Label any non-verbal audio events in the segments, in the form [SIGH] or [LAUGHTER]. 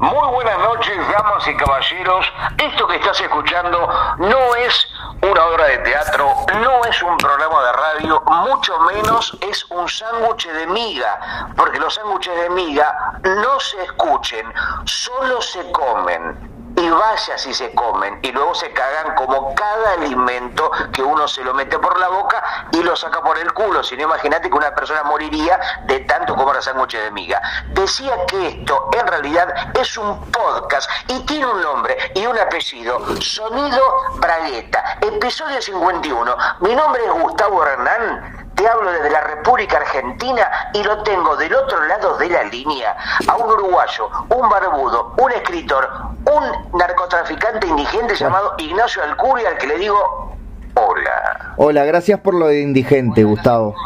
Muy buenas noches, damas y caballeros. Esto que estás escuchando no es una obra de teatro, no es un programa de radio, mucho menos es un sándwich de miga, porque los sándwiches de miga no se escuchen, solo se comen y vaya si se comen y luego se cagan como cada alimento que uno se lo mete por la boca y lo saca por el culo. Si no, imagínate que una persona moriría de tanto comer sándwiches de miga. Decía que esto en realidad es un podcast y tiene un nombre y un apellido. Sonido Bragueta, episodio 51. Mi nombre es Gustavo Hernán te hablo desde la República Argentina y lo tengo del otro lado de la línea a un uruguayo, un barbudo, un escritor, un narcotraficante indigente llamado Ignacio Alcuria al que le digo hola. Hola, gracias por lo de indigente, Gustavo.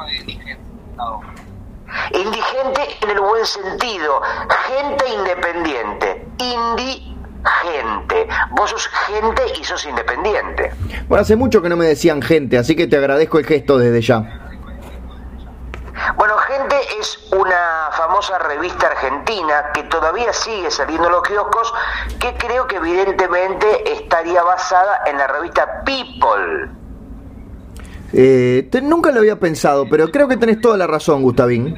Indigente en el buen sentido, gente independiente, indi gente. Vos sos gente y sos independiente. Bueno, hace mucho que no me decían gente, así que te agradezco el gesto desde ya. Bueno, Gente es una famosa revista argentina que todavía sigue saliendo en los kioscos, que creo que evidentemente estaría basada en la revista People. Eh, nunca lo había pensado, pero creo que tenés toda la razón, Gustavín.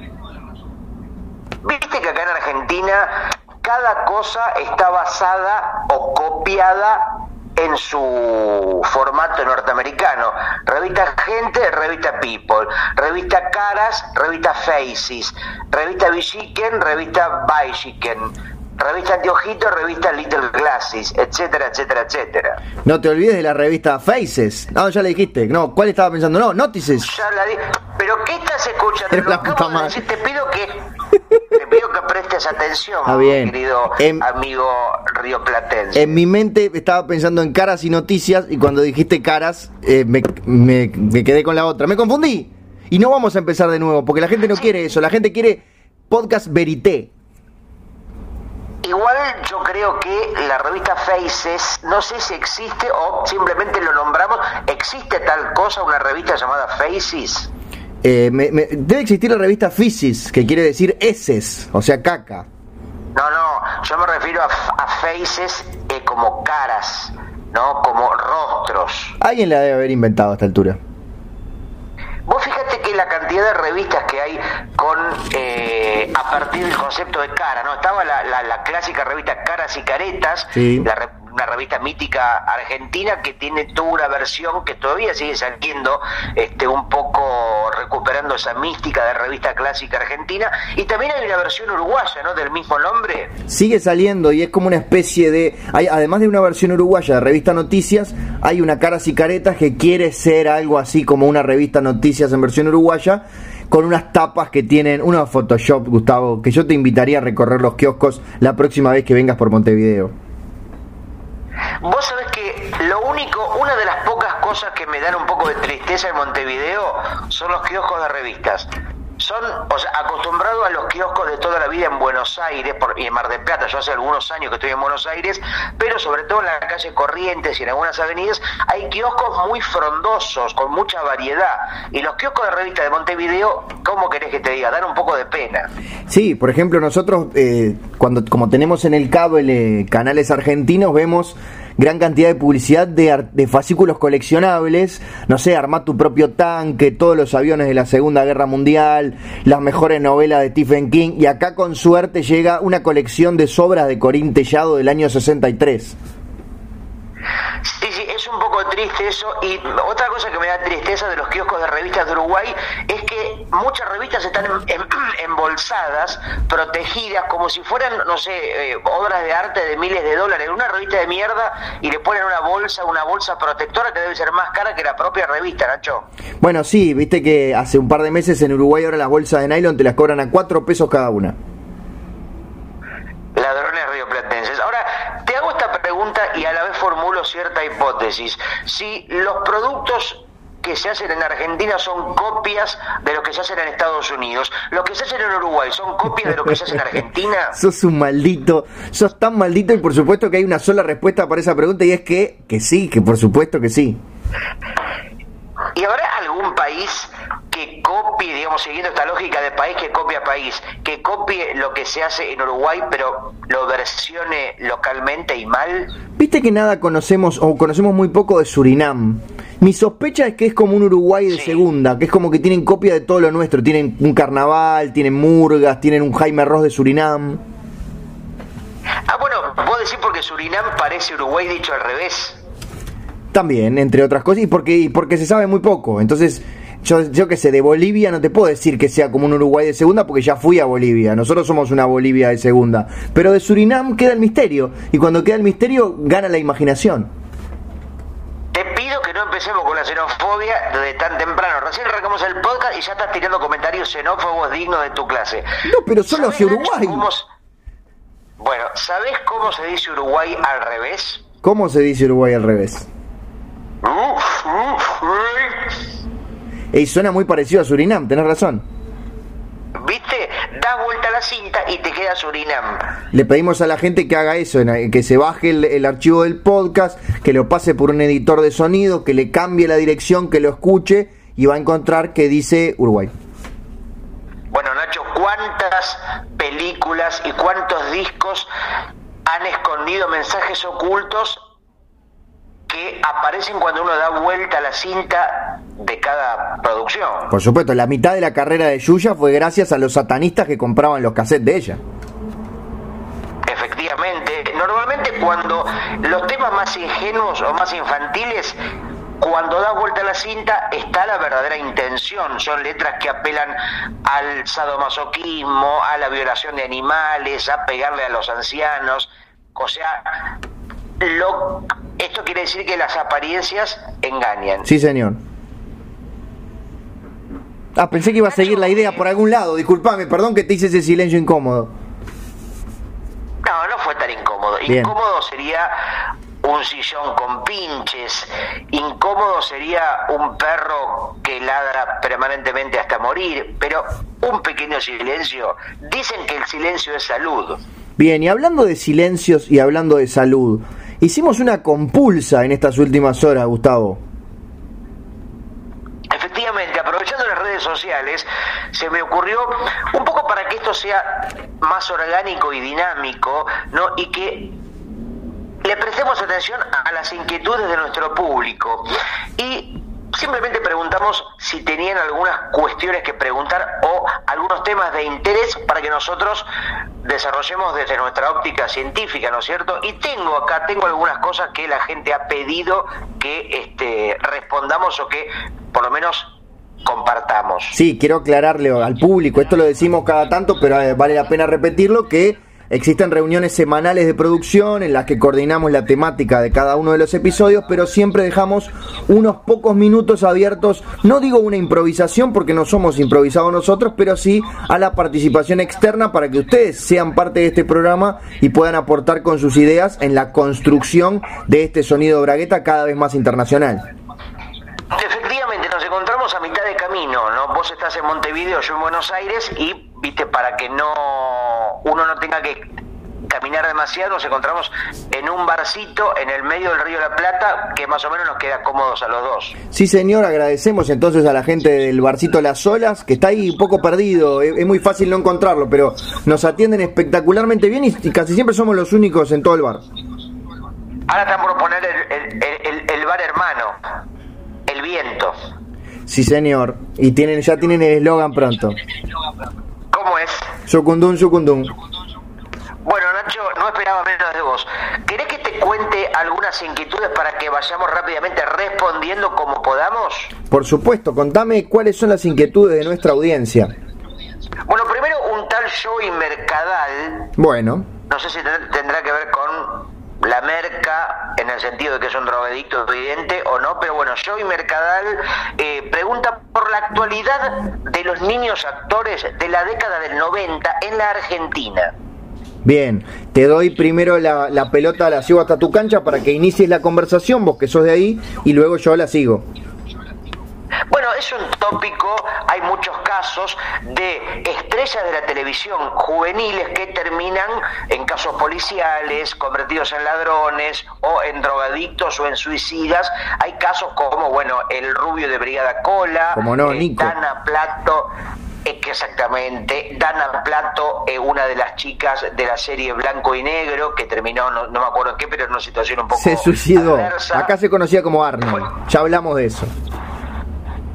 Viste que acá en Argentina cada cosa está basada o copiada en su formato norteamericano. Revista Gente, revista People. Revista Caras, revista Faces. Revista Bichiken, revista Bichiken. Revista Anteojito, revista Little Glasses, etcétera, etcétera, etcétera. No te olvides de la revista Faces. No, ya le dijiste. No, ¿cuál estaba pensando? No, Notices. Ya la di. ¿Pero qué estás escuchando? Te pido que te pido que prestes atención, bien. querido amigo rioplatense. En mi mente estaba pensando en caras y noticias y cuando dijiste caras eh, me, quedé con la otra. Me confundí. Y no vamos a empezar de nuevo porque la gente no quiere eso. La gente quiere podcast verité. Igual yo creo que la revista Faces, no sé si existe o simplemente lo nombramos, ¿existe tal cosa, una revista llamada Faces? Eh, debe existir la revista Physis, que quiere decir heces, o sea, caca. No, no, yo me refiero a, faces eh, como caras, ¿no? Como rostros. Alguien la debe haber inventado a esta altura. Vos la cantidad de revistas que hay con eh, a partir del concepto de cara, ¿no? Estaba la, la, clásica revista Caras y Caretas, sí. la, una revista mítica argentina que tiene toda una versión que todavía sigue saliendo, este, un poco recuperando esa mística de revista clásica argentina, y también hay una versión uruguaya, ¿no? Del mismo nombre. Sigue saliendo y es como una especie de, hay, además de una versión uruguaya de revista Noticias, hay una Caras y que quiere ser algo así como una revista Noticias en versión uruguaya con unas tapas que tienen unos Photoshop, Gustavo, que yo te invitaría a recorrer los kioscos la próxima vez que vengas por Montevideo. Vos sabés que lo único, una de las pocas cosas que me dan un poco de tristeza en Montevideo son los kioscos de revistas son o sea, acostumbrados a los kioscos de toda la vida en Buenos Aires por, y en Mar del Plata. Yo hace algunos años que estoy en Buenos Aires, pero sobre todo en la calle Corrientes y en algunas avenidas hay kioscos muy frondosos, con mucha variedad. Y los kioscos de revista de Montevideo, ¿cómo querés que te diga? Dan un poco de pena. Sí, por ejemplo, nosotros, eh, cuando como tenemos en el cable canales argentinos, vemos gran cantidad de publicidad de, de fascículos coleccionables, no sé, armar tu propio tanque, todos los aviones de la Segunda Guerra Mundial, las mejores novelas de Stephen King, y acá con suerte llega una colección de sobras de Corín Tellado del año 63 es un poco triste eso. Y otra cosa que me da tristeza de los kioscos de revistas de Uruguay es que muchas revistas están [CLEARS THROAT] embolsadas, protegidas, como si fueran, no sé, eh, obras de arte de miles de dólares. Una revista de mierda y le ponen una bolsa, una bolsa protectora que debe ser más cara que la propia revista, Nacho. Bueno, sí, viste que hace un par de meses en Uruguay ahora las bolsas de nylon te las cobran a cuatro pesos cada una. Ladrones rioplatenses. Ahora, te hago esta pregunta y a la vez formulo Si los productos que se hacen en Argentina son copias de lo que se hacen en Estados Unidos. Lo que se hace en Uruguay son copias de lo que se hace en Argentina. [LAUGHS] sos un maldito, sos tan maldito y por supuesto que hay una sola respuesta para esa pregunta y es que, que sí, que por supuesto que sí. ¿Y habrá algún país copie digamos, siguiendo esta lógica de país que copia país, que copie lo que se hace en Uruguay, pero lo versione localmente y mal? Viste que nada conocemos, o conocemos muy poco de Surinam. Mi sospecha es que es como un Uruguay de segunda, que es como que tienen copia de todo lo nuestro. Tienen un carnaval, tienen murgas, tienen un Jaime Ross de Surinam. Ah, bueno, vos decís porque Surinam parece Uruguay dicho al revés. También, entre otras cosas, y porque, y porque se sabe muy poco. Entonces, yo, yo que sé, de Bolivia no te puedo decir que sea como un Uruguay de segunda porque ya fui a Bolivia. Nosotros somos una Bolivia de segunda. Pero de Surinam queda el misterio. Y cuando queda el misterio, gana la imaginación. Te pido que no empecemos con la xenofobia de tan temprano. Recién arrancamos el podcast y ya estás tirando comentarios xenófobos dignos de tu clase. No, pero solo hacia Uruguay. Bueno, ¿sabés cómo se dice Uruguay al revés? ¿Cómo se dice Uruguay al revés? Y suena muy parecido a Surinam, tenés razón. ¿Viste? Das vuelta a la cinta y te queda Surinam. Le pedimos a la gente que haga eso, que se baje el, archivo del podcast, que lo pase por un editor de sonido, que le cambie la dirección, que lo escuche y va a encontrar que dice Uruguay. Bueno, Nacho, ¿cuántas películas y cuántos discos han escondido mensajes ocultos que aparecen cuando uno da vuelta a la cinta de cada producción. Por supuesto, la mitad de la carrera de Yuya fue gracias a los satanistas que compraban los cassettes de ella. Efectivamente, normalmente cuando los temas más ingenuos o más infantiles cuando da vuelta a la cinta está la verdadera intención. Son letras que apelan al sadomasoquismo, a la violación de animales, a pegarle a los ancianos. O sea, lo, esto quiere decir que las apariencias engañan. Sí, señor. Ah, pensé que iba a seguir la idea por algún lado. Disculpame, perdón que te hice ese silencio incómodo. No, no fue tan incómodo. Incómodo sería un sillón con pinches. Incómodo sería un perro que ladra permanentemente hasta morir. Pero un pequeño silencio. Dicen que el silencio es salud. Bien, y hablando de silencios y hablando de salud, Hicimos una compulsa en estas últimas horas, Gustavo. Efectivamente, aprovechando las redes sociales, se me ocurrió un poco para que esto sea más orgánico y dinámico, ¿no? Y que le prestemos atención a las inquietudes de nuestro público. Y Simplemente preguntamos si tenían algunas cuestiones que preguntar o algunos temas de interés para que nosotros desarrollemos desde nuestra óptica científica, ¿no es cierto? Y tengo acá, tengo algunas cosas que la gente ha pedido que este, respondamos o que por lo menos compartamos. Sí, quiero aclararle al público, esto lo decimos cada tanto, pero eh, vale la pena repetirlo, que Existen reuniones semanales de producción en las que coordinamos la temática de cada uno de los episodios, pero siempre dejamos unos pocos minutos abiertos, no digo una improvisación porque no somos improvisados nosotros, pero sí a la participación externa para que ustedes sean parte de este programa y puedan aportar con sus ideas en la construcción de este sonido bragueta cada vez más internacional. Efectivamente, nos encontramos a mitad de camino, ¿no? Vos estás en Montevideo, yo en Buenos Aires y, viste, para que no uno no tenga que caminar demasiado, nos encontramos en un barcito en el medio del río La Plata que más o menos nos queda cómodos a los dos. Sí, señor, agradecemos entonces a la gente del barcito Las Olas, que está ahí un poco perdido, es, muy fácil no encontrarlo, pero nos atienden espectacularmente bien y, casi siempre somos los únicos en todo el bar. Ahora están por poner el bar hermano el viento. Sí, señor. Y tienen ya tienen el eslogan pronto. ¿Cómo es? Sucundum, sucundum. Bueno, Nacho, no esperaba menos de vos. ¿Querés que te cuente algunas inquietudes para que vayamos rápidamente respondiendo como podamos? Por supuesto, contame cuáles son las inquietudes de nuestra audiencia. Bueno, primero un tal Joey Mercadal. Bueno. No sé si tendrá que ver con la merca en el sentido de que es un drogadicto evidente o no, pero bueno, Joey Mercadal eh, pregunta por la actualidad de los niños actores de la década del 90 en la Argentina. Bien, te doy primero la, la pelota, la sigo hasta tu cancha para que inicies la conversación, vos que sos de ahí, y luego yo la sigo. Bueno, es un tópico, hay muchos casos de estrellas de la televisión juveniles que terminan en casos policiales, convertidos en ladrones o en drogadictos o en suicidas. Hay casos como, bueno, el rubio de Brigada Cola, como no, eh, Dana Plato, exactamente. Dana Plato, eh, una de las chicas de la serie Blanco y Negro, que terminó, no, me acuerdo en qué, pero en una situación un poco. Se suicidó. Acá se conocía como Arnold. ya hablamos de eso.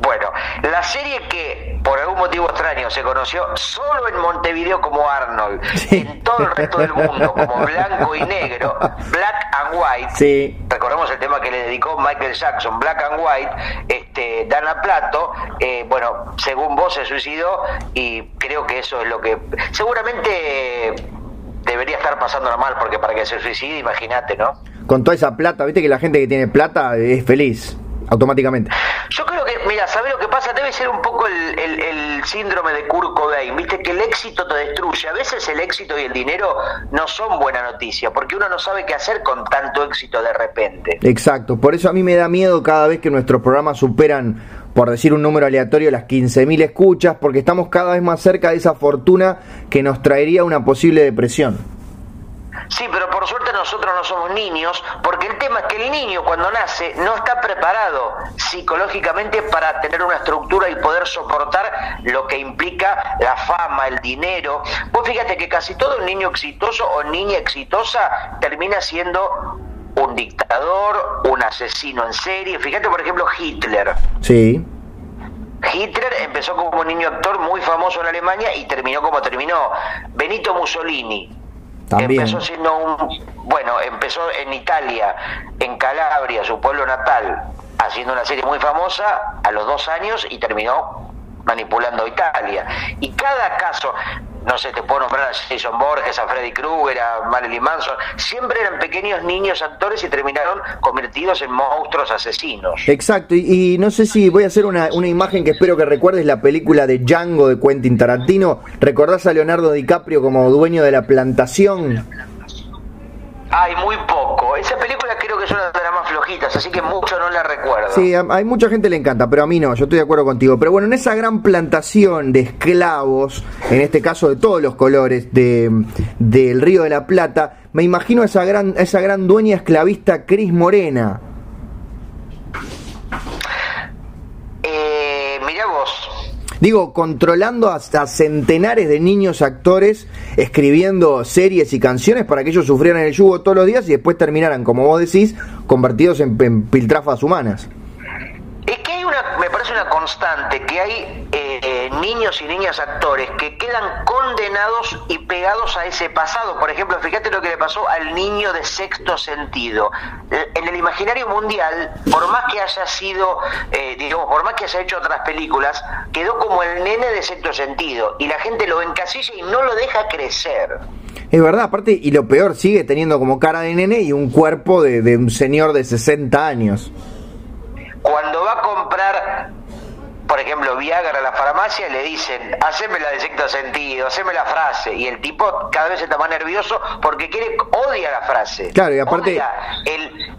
Bueno, la serie que por algún motivo extraño se conoció solo en Montevideo como Arnold, en todo el resto del mundo como blanco y negro, Black and White. Sí. Recordemos el tema que le dedicó Michael Jackson, Black and White, este, Dana Plato, eh, bueno, según vos se suicidó y creo que eso es lo que seguramente debería estar pasando mal porque para que se suicide, imagínate, ¿no? Con toda esa plata, viste que la gente que tiene plata es feliz automáticamente. Yo creo que, mira, ¿sabes lo que pasa? Debe ser un poco el, el, síndrome de Kurt Cobain, viste que el éxito te destruye. A veces el éxito y el dinero no son buena noticia, porque uno no sabe qué hacer con tanto éxito de repente. Exacto, por eso a mí me da miedo cada vez que nuestros programas superan, por decir un número aleatorio, las 15.000 escuchas, porque estamos cada vez más cerca de esa fortuna que nos traería una posible depresión. Sí, pero por suerte nosotros no somos niños, porque el tema es que el niño cuando nace no está preparado psicológicamente para tener una estructura y poder soportar lo que implica la fama, el dinero. Vos fíjate que casi todo niño exitoso o niña exitosa termina siendo un dictador, un asesino en serie. Fíjate, por ejemplo, Hitler. Sí. Hitler empezó como un niño actor muy famoso en Alemania y terminó como terminó. Benito Mussolini, Empezó siendo un, bueno, empezó en Italia, en Calabria, su pueblo natal, haciendo una serie muy famosa a los dos años y terminó manipulando Italia. Y cada caso, no sé, te puedo nombrar a Jason Borges, a Freddy Krueger, a Marilyn Manson, siempre eran pequeños niños actores y terminaron convertidos en monstruos asesinos. Exacto, y, no sé si voy a hacer una, una, imagen que espero que recuerdes, la película de Django de Quentin Tarantino. ¿Recordás a Leonardo DiCaprio como dueño de la plantación? Hay muy poco. Esa película creo que es una de las más flojitas, así que mucho no la recuerdo. Sí, hay mucha gente le encanta, pero a mí no, yo estoy de acuerdo contigo. Pero bueno, en esa gran plantación de esclavos, en este caso de todos los colores de, del Río de la Plata, me imagino a esa gran, esa gran dueña esclavista Cris Morena. Eh, mirá vos, Digo, controlando hasta centenares de niños actores escribiendo series y canciones para que ellos sufrieran el yugo todos los días y después terminaran, como vos decís, convertidos en, piltrafas humanas. Es que hay una, me parece una constante, que hay eh, niños y niñas actores que quedan condenados y pegados a ese pasado. Por ejemplo, fíjate lo que le pasó al niño de sexto sentido. En el imaginario mundial, por más que haya sido, eh, digamos, por más que haya hecho otras películas, quedó como el nene de sexto sentido y la gente lo encasilla y no lo deja crecer. Es verdad, aparte, y lo peor, sigue teniendo como cara de nene y un cuerpo de, de un señor de 60 años cuando va a comprar, por ejemplo, Viagra a la farmacia, le dicen, haceme la de sexto sentido, haceme la frase. Y el tipo cada vez está más nervioso porque quiere, odia la frase. Claro, y aparte. el,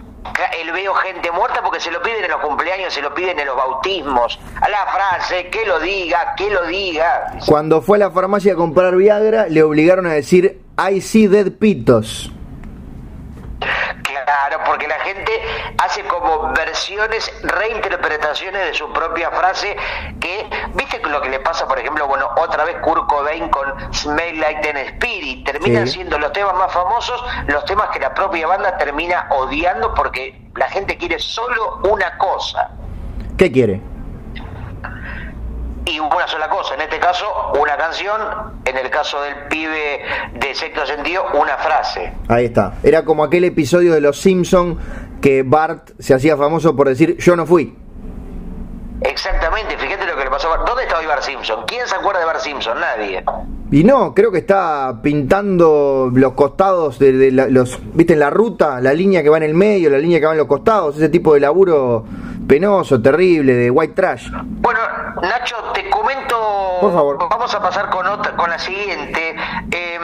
el veo gente muerta porque se lo piden en los cumpleaños, se lo piden en los bautismos. A la frase, que lo diga, que lo diga. Cuando fue a la farmacia a comprar Viagra, le obligaron a decir, I see dead pitos. Claro, porque la gente hace como versiones, reinterpretaciones de su propia frase que, viste lo que le pasa, por ejemplo, bueno, otra vez Kurt Cobain con Smell Like Teen Spirit, terminan siendo los temas más famosos, los temas que la propia banda termina odiando porque la gente quiere solo una cosa. ¿Qué quiere? Y una sola cosa, en este caso una canción, en el caso del pibe de sexto sentido, una frase. Ahí está, era como aquel episodio de Los Simpson que Bart se hacía famoso por decir yo no fui. Exactamente, fíjate lo que le pasó a Bart. ¿Dónde está hoy Bart Simpson? ¿Quién se acuerda de Bart Simpson? Nadie. Y no, creo que está pintando los costados de, los, viste, en la ruta, la línea que va en el medio, la línea que va en los costados, ese tipo de laburo penoso, terrible, de white trash. Bueno, Nacho, te comento. Por favor. Vamos a pasar con otra, con la siguiente. Em,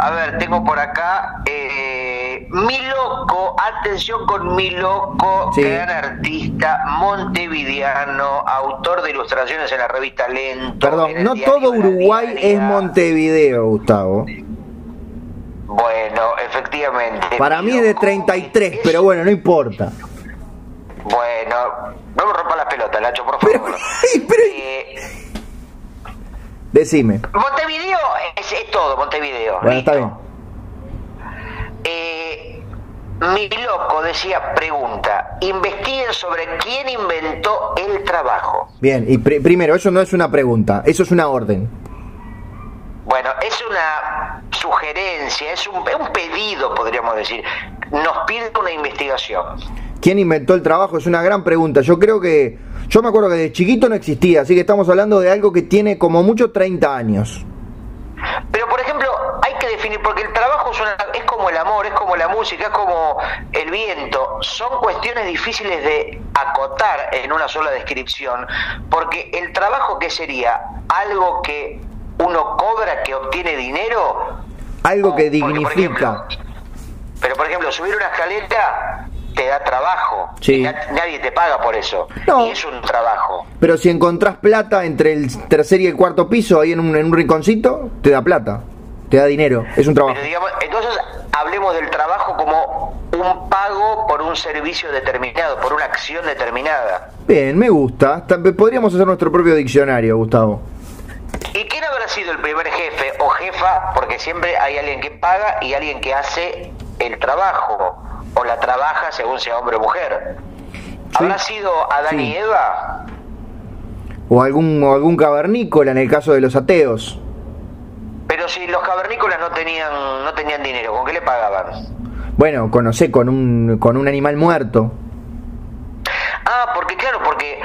a ver, tengo por acá. Eh, mi loco, atención con mi loco, Sí. gran artista, montevideano, autor de ilustraciones en la revista Lento. Perdón, no todo Uruguay es Montevideo, Gustavo. Bueno, efectivamente. Para mí es de loco 33, es- pero bueno, no importa. Bueno, no me rompa las pelotas, Lacho, por favor. [LAUGHS] pero- Eh, decime. Montevideo es, es todo, Montevideo. Bueno, está bien. Eh, mi loco decía, pregunta, investiguen sobre quién inventó el trabajo. Bien, y pri- primero, eso no es una pregunta, eso es una orden. Bueno, es una sugerencia, es un, un pedido, podríamos decir. Nos pide una investigación. ¿Quién inventó el trabajo? Es una gran pregunta. Yo creo que. Yo me acuerdo que de chiquito no existía, así que estamos hablando de algo que tiene como mucho 30 años. Pero, por ejemplo, hay que definir, porque el trabajo es, una- es como el amor, es como la música, es como el viento. Son cuestiones difíciles de acotar en una sola descripción, porque el trabajo, ¿qué sería? Algo que uno cobra, que obtiene dinero. Algo que Porque, por dignifica. ejemplo, pero, por ejemplo, subir una escalera te da trabajo. Sí. Nadie te paga por eso. No. Y es un trabajo. Pero si encontrás plata entre el tercer y el cuarto piso, ahí en un, en un rinconcito, te da plata, te da dinero, es un trabajo. Pero digamos, entonces hablemos del trabajo como un pago por un servicio determinado, por una acción determinada. Bien, me gusta. Podríamos hacer nuestro propio diccionario, Gustavo. ¿Y quién habrá sido el primer jefe o jefa? Porque siempre hay alguien que paga y alguien que hace el trabajo, o la trabaja según sea hombre o mujer. ¿Habrá sido Adán Sí. y Eva? O algún, o algún cavernícola en el caso de los ateos. Pero si los cavernícolas no tenían, no tenían dinero, ¿con qué le pagaban? Bueno, conocé con un, con un animal muerto. Ah, porque claro, porque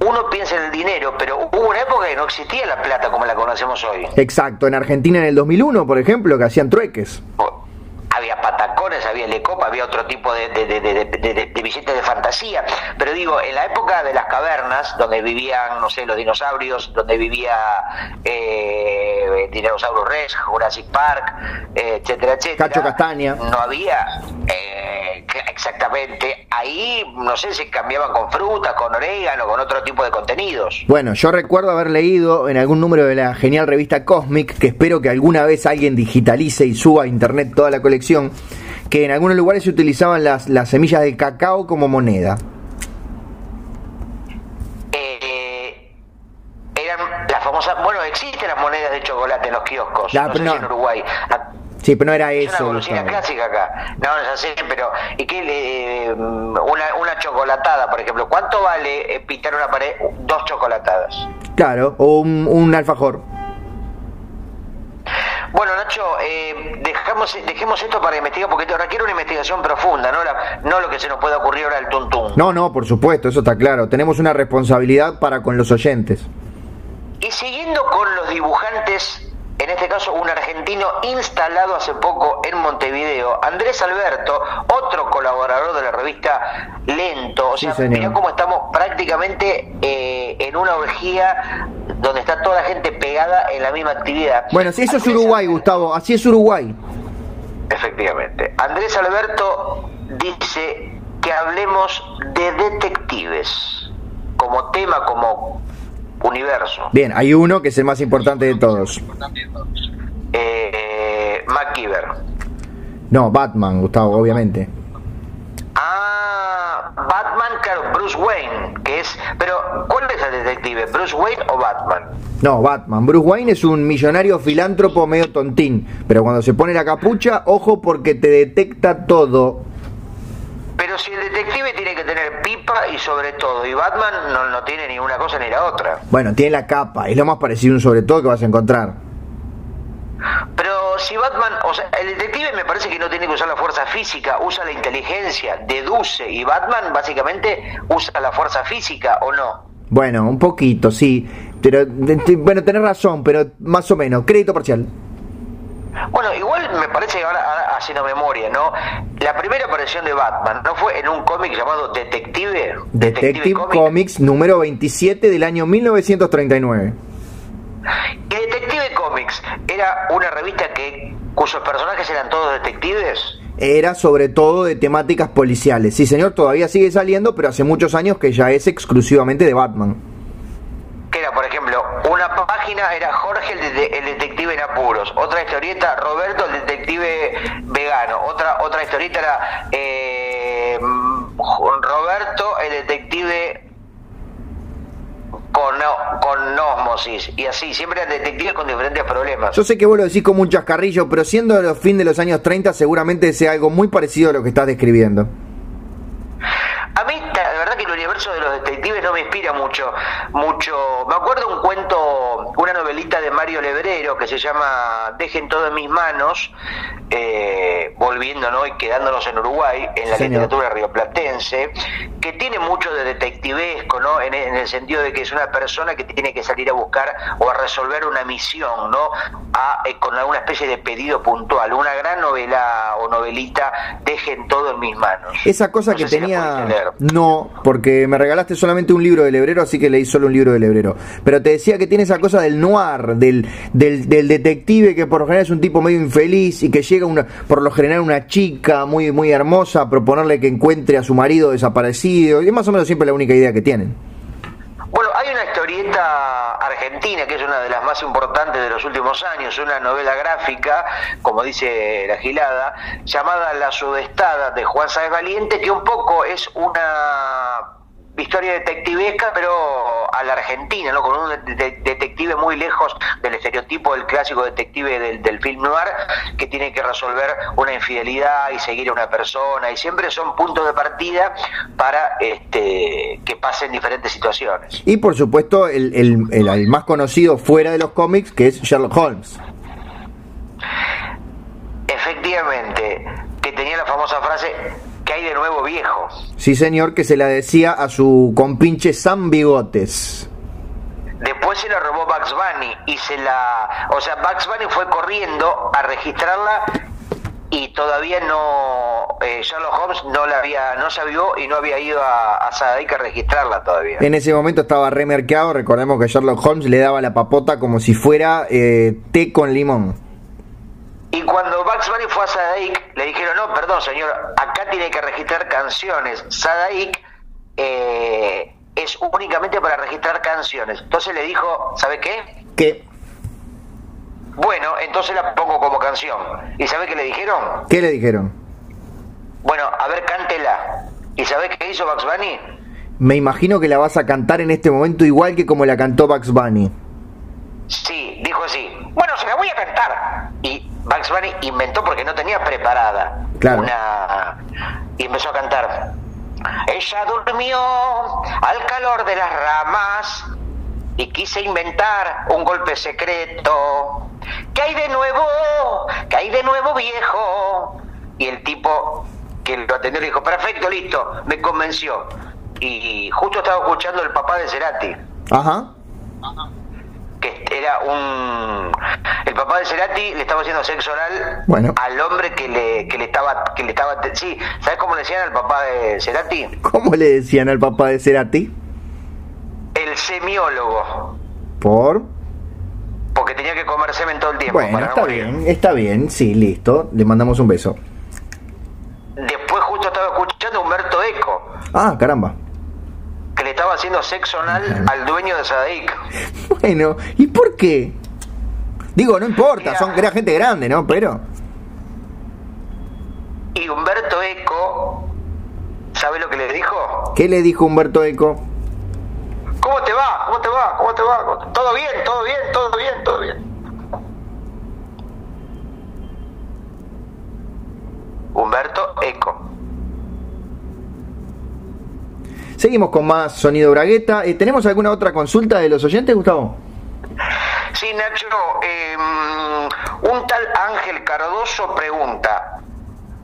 uno piensa en el dinero, pero hubo una época que no existía la plata como la conocemos hoy. Exacto, en Argentina en el 2001, por ejemplo, que hacían trueques. Había patacones, había lecopa, había otro tipo de, de, de, billetes de fantasía. Pero digo, en la época de las cavernas, donde vivían, no sé, los dinosaurios, donde vivía eh, Dinosaurus Rex, Jurassic Park, eh, etcétera, etcétera. Cacho Castaña. No había, eh, exactamente, ahí, no sé, se cambiaban con frutas, con orégano, con otro tipo de contenidos. Bueno, yo recuerdo haber leído en algún número de la genial revista Cosmic, que espero que alguna vez alguien digitalice y suba a internet toda la colección, que en algunos lugares se utilizaban las, las semillas de cacao como moneda. Eh, eran las famosas, bueno, existen las monedas de chocolate en los kioscos, Ya, no si no. en Uruguay. Ah, Sí, pero no era Es una eso. golosina Gustavo. clásica acá. No, ya sé, pero ¿y qué? le- una, una chocolatada, por ejemplo. ¿Cuánto vale eh, pintar una pared? Dos chocolatadas. Claro, o un, un alfajor. Bueno, Nacho, eh, dejamos, dejemos esto para investigar porque esto requiere una investigación profunda, no, la, no lo que se nos pueda ocurrir ahora al tuntún. No, no, por supuesto, eso está claro. Tenemos una responsabilidad para con los oyentes. Y siguiendo con los dibujantes, en este caso un argentino instalado hace poco en Montevideo, Andrés Alberto, otro colaborador de la revista Lento. O sea, mirá cómo estamos prácticamente eh, en una orgía donde está toda la gente pegada en la misma actividad. Bueno, si eso es Uruguay, Gustavo, así es Uruguay. Efectivamente. Andrés Alberto dice que hablemos de detectives como tema, como universo. Bien, hay uno que es el más importante de todos. Eh, MacGyver. No, Batman, Gustavo, obviamente. Ah, Batman, claro, Bruce Wayne, que es... Pero, ¿cuál es el detective? ¿Bruce Wayne o Batman? No, Batman. Bruce Wayne es un millonario filántropo medio tontín, pero cuando se pone la capucha, ojo porque te detecta todo. Pero si el detective tiene pipa y sobre todo, y Batman no, no tiene ni una cosa ni la otra. Bueno, tiene la capa, es lo más parecido a un sobre todo que vas a encontrar. Pero si Batman, o sea, el detective me parece que no tiene que usar la fuerza física, usa la inteligencia, deduce, y Batman básicamente usa la fuerza física, ¿o no? Bueno, un poquito, sí. Pero, bueno, tenés razón, pero más o menos. Crédito parcial. Bueno, igual me parece que ahora, ahora haciendo memoria, ¿no? La primera aparición de Batman, ¿no fue en un cómic llamado Detective? Detective Comic. Comics número 27 del año 1939. Y Detective Comics era una revista que cuyos personajes eran todos detectives. era sobre todo de temáticas policiales. Sí, señor, todavía sigue saliendo, pero hace muchos años que ya es exclusivamente de Batman. Que era, por ejemplo, una página era Jorge el, detective en apuros, otra historieta Roberto el detective vegano, otra otra historieta era eh, Roberto el detective con, con osmosis y así, siempre detectives con diferentes problemas. Yo sé que vos lo decís como un chascarrillo, pero siendo los fin de los años 30 seguramente sea algo muy parecido a lo que estás describiendo. A mí, la verdad que el universo de los detectives no me inspira mucho, mucho. Me acuerdo un cuento, una novelita de Mario Lebrero que se llama Dejen todo en mis manos, eh, volviendo ¿no? y quedándonos en Uruguay, en la literatura rioplatense, que tiene mucho de detectivesco, ¿no? En, el sentido de que es una persona que tiene que salir a buscar o a resolver una misión, ¿no? A, eh, con alguna especie de pedido puntual. Una gran novela o novelita, Dejen todo en mis manos. Esa cosa que tenía no, porque me regalaste solamente un libro del hebrero, así que leí solo un libro del hebrero. Pero te decía que tiene esa cosa del noir, del, del, detective que por lo general es un tipo medio infeliz y que llega una, por lo general una chica muy, muy hermosa a proponerle que encuentre a su marido desaparecido. Y es más o menos siempre la única idea que tienen. Bueno, hay una historieta argentina que es una de las más importantes de los últimos años, una novela gráfica, como dice la gilada, llamada La Sudestada de Juan Sáez Valiente, que un poco es una historia detectivesca, pero a la Argentina, ¿no? Con un detective muy lejos del estereotipo del clásico detective del, del, film noir, que tiene que resolver una infidelidad y seguir a una persona, y siempre son puntos de partida para este, que pasen diferentes situaciones. Y por supuesto, el, el, el más conocido fuera de los cómics, que es Sherlock Holmes. Efectivamente, que tenía la famosa frase, que hay de nuevo viejo? Sí, señor, que se la decía a su compinche Sam Bigotes. Después se la robó Bugs Bunny y se la... O sea, Bugs Bunny fue corriendo a registrarla y todavía no... Eh, Sherlock Holmes no la había... No sabió y no había ido a, a a registrarla todavía. En ese momento estaba remercado. Recordemos que Sherlock Holmes le daba la papota como si fuera eh, té con limón. Y cuando Bugs Bunny fue a Sadaik, le dijeron, no, perdón señor, acá tiene que registrar canciones. Sadaik eh, es únicamente para registrar canciones. Entonces le dijo, ¿sabe qué? ¿Qué? Bueno, entonces la pongo como canción. ¿Y sabe qué le dijeron? ¿Qué le dijeron? Bueno, a ver, cántela. ¿Y sabe qué hizo Bugs Bunny? Me imagino que la vas a cantar en este momento igual que como la cantó Bugs Bunny. Sí, dijo así. Bueno, se la voy a cantar. Y Bugs Bunny inventó porque no tenía preparada una y empezó a cantar. Ella durmió al calor de las ramas y quise inventar un golpe secreto. ¿Qué hay de nuevo? ¿Qué hay de nuevo, viejo? Y el tipo que lo atendió le dijo, perfecto, listo, me convenció. Y justo estaba escuchando el papá de Cerati. Ajá. Ajá que era un el papá de Cerati le estaba haciendo sexo oral al hombre que le, que le estaba que le estaba sí sabes cómo le decían al papá de Cerati cómo le decían al papá de Cerati el semiólogo. Por porque tenía que comer semen todo el tiempo bueno está bien está bien sí listo le mandamos un beso. Después justo estaba escuchando a Humberto Eco. Ah caramba que le estaba haciendo sexo anal al dueño de Sadaik. Bueno, ¿y por qué? Digo, no importa, son era gente grande, ¿no? Pero. Y Humberto Eco, ¿sabe lo que le dijo? ¿Qué le dijo Humberto Eco? ¿Cómo te va? ¿Cómo te va? ¿Cómo te va? ¿Todo bien? ¿Todo bien? ¿Todo bien? ¿Todo bien? Humberto Eco. Seguimos con más sonido bragueta. Eh, ¿Tenemos alguna otra consulta de los oyentes, Gustavo? Sí, Nacho, em, un tal Ángel Cardoso pregunta,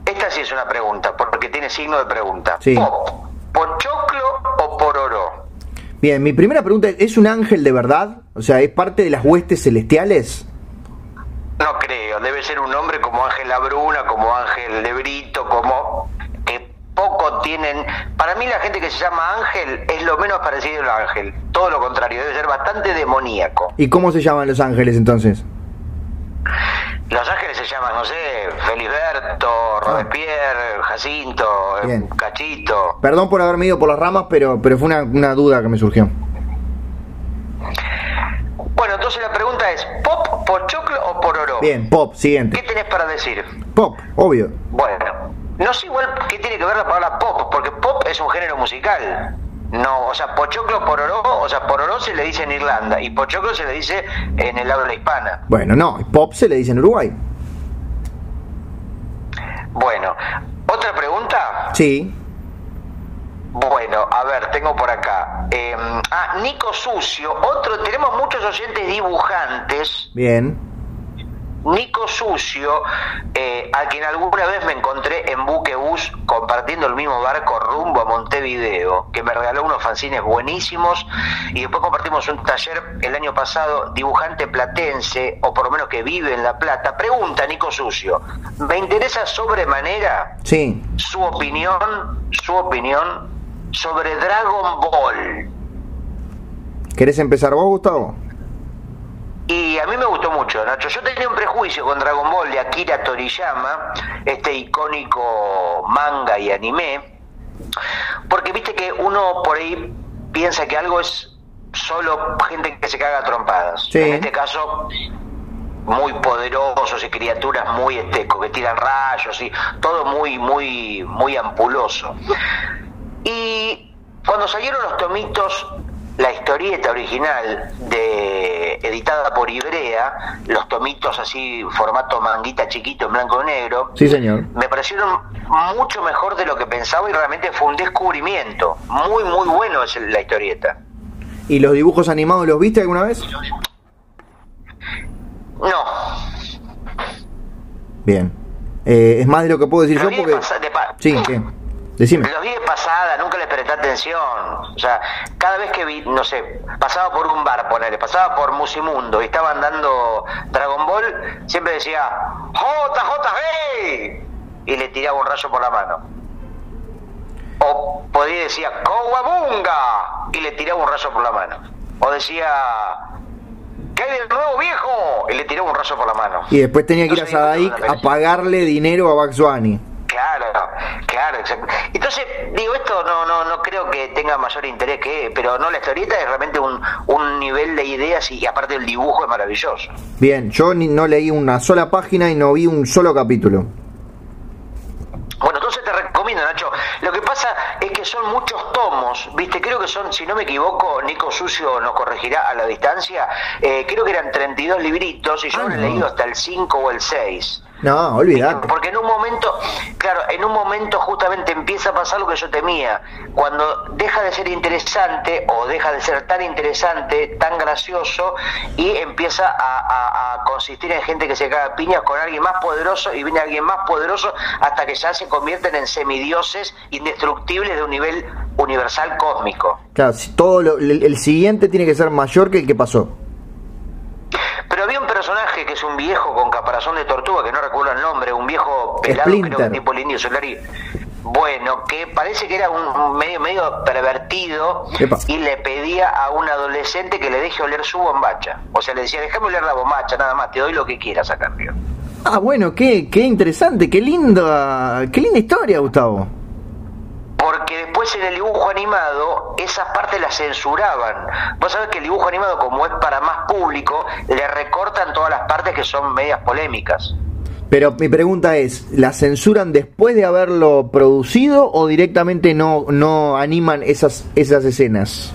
esta sí es una pregunta, porque tiene signo de pregunta. Sí. ¿Pop, ¿Pochoclo o pororó? Bien, mi primera pregunta es, ¿es un ángel de verdad? O sea, ¿es parte de las huestes celestiales? No creo, debe ser un hombre como Ángel Labruna, como Ángel de Brito, como poco tienen. Para mí, la gente que se llama ángel es lo menos parecido al ángel. Todo lo contrario, debe ser bastante demoníaco. ¿Y cómo se llaman los ángeles entonces? Los ángeles se llaman, no sé, Feliberto, Robespierre, Jacinto, eh, Bien. Cachito. Perdón por haberme ido por las ramas, pero, pero fue una, una duda que me surgió. Bueno, entonces la pregunta es, ¿pop, pochoclo o pororó? Bien, pop, ¿Qué siguiente. tenés para decir? Pop, obvio. Bueno, no sé igual qué tiene que ver la palabra pop, porque pop es un género musical. No, o sea, pochoclo, pororó, o sea, pororó se le dice en Irlanda y pochoclo se le dice en el habla hispana. Bueno, no, pop se le dice en Uruguay. Bueno, ¿otra pregunta? Sí, Bueno, a ver, tengo por acá. Eh, ah, Nico Sucio, otro, tenemos muchos oyentes dibujantes. bien. Nico Sucio, eh, a quien alguna vez me encontré en Buquebus compartiendo el mismo barco rumbo a Montevideo, que me regaló unos fanzines buenísimos y después compartimos un taller el año pasado, dibujante platense, o por lo menos que vive en La Plata. Pregunta Nico Sucio, me interesa sobremanera Sí. su opinión, su opinión sobre Dragon Ball. ¿Querés empezar vos, Gustavo? Y a mí me gustó mucho, Nacho. Yo tenía un prejuicio con Dragon Ball de Akira Toriyama, este icónico manga y anime, porque viste que uno por ahí piensa que algo es solo gente que se caga a trompadas. Sí. En este caso, muy poderosos y criaturas muy esteco, que tiran rayos y todo muy, muy, muy ampuloso. Y cuando salieron los tomitos, la historieta original de editada por Ibrea, los tomitos así, formato manguita chiquito en blanco y negro, Sí, señor. me parecieron mucho mejor de lo que pensaba y realmente fue un descubrimiento. Muy, muy bueno es la historieta. ¿Y los dibujos animados los viste alguna vez? No, Bien. Eh, es más de lo que puedo decir yo porque... de Sí. Decime. Los vi de pasada, nunca les presté atención. O sea, cada vez que vi, no sé, pasaba por un bar, ponele, pasaba por Musimundo y estaban dando Dragon Ball, siempre decía JJB y le tiraba un rayo por la mano. O podía decir Kowabunga y le tiraba un rayo por la mano. O decía ¿Qué hay del nuevo viejo? Y le tiraba un rayo por la mano. Y después tenía que ir a la a pagarle dinero a Bunny. Claro, claro, exacto. Entonces, digo, esto no, no, no creo que tenga mayor interés que, pero no, la historieta es realmente un, un nivel de ideas y aparte el dibujo es maravilloso. Bien, yo ni- no leí una sola página y no vi un solo capítulo. Bueno, entonces te recomiendo, Nacho. Lo que pasa es que son muchos tomos, ¿viste? Creo que son, si no me equivoco, Nico Sucio nos corregirá a la distancia, eh, creo que eran 32 libritos y yo Ah, no. leído hasta el 5 o el 6. No, olvidate. Porque en un momento, claro, en un momento justamente empieza a pasar lo que yo temía. Cuando deja de ser interesante o deja de ser tan interesante, tan gracioso y empieza a, a- a consistir en gente que se caga piñas con alguien más poderoso y viene alguien más poderoso hasta que ya se convierten en semidioses indestructibles de un nivel universal cósmico. Claro, si todo lo- el, el siguiente tiene que ser mayor que el que pasó. Pero había un personaje que es un viejo con caparazón de tortuga, que no recuerdo el nombre, un viejo pelado, creo Splinter. que tipo el indio Solari. Bueno, que parece que era un medio medio pervertido Epa. y le pedía a un adolescente que le deje oler su bombacha. O sea, le decía, déjame oler la bombacha, nada más, te doy lo que quieras a cambio. Ah, bueno, qué, qué interesante, qué linda, qué linda historia, Gustavo. Después en el dibujo animado esas partes las censuraban. Vos sabés que el dibujo animado, como es para más público, le recortan todas las partes que son medias polémicas. Pero mi pregunta es, ¿la censuran después de haberlo producido o directamente no, no animan esas, esas escenas?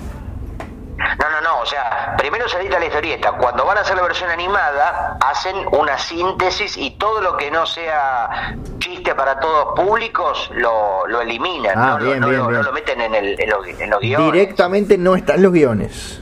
No, no, no, o sea, primero se edita la historieta, cuando van a hacer la versión animada hacen una síntesis y todo lo que no sea chiste para todos públicos lo, lo eliminan, Ah, no, lo- bien, no bien, lo, bien. no lo meten en, el, en, los, en los guiones. Directamente no están los guiones.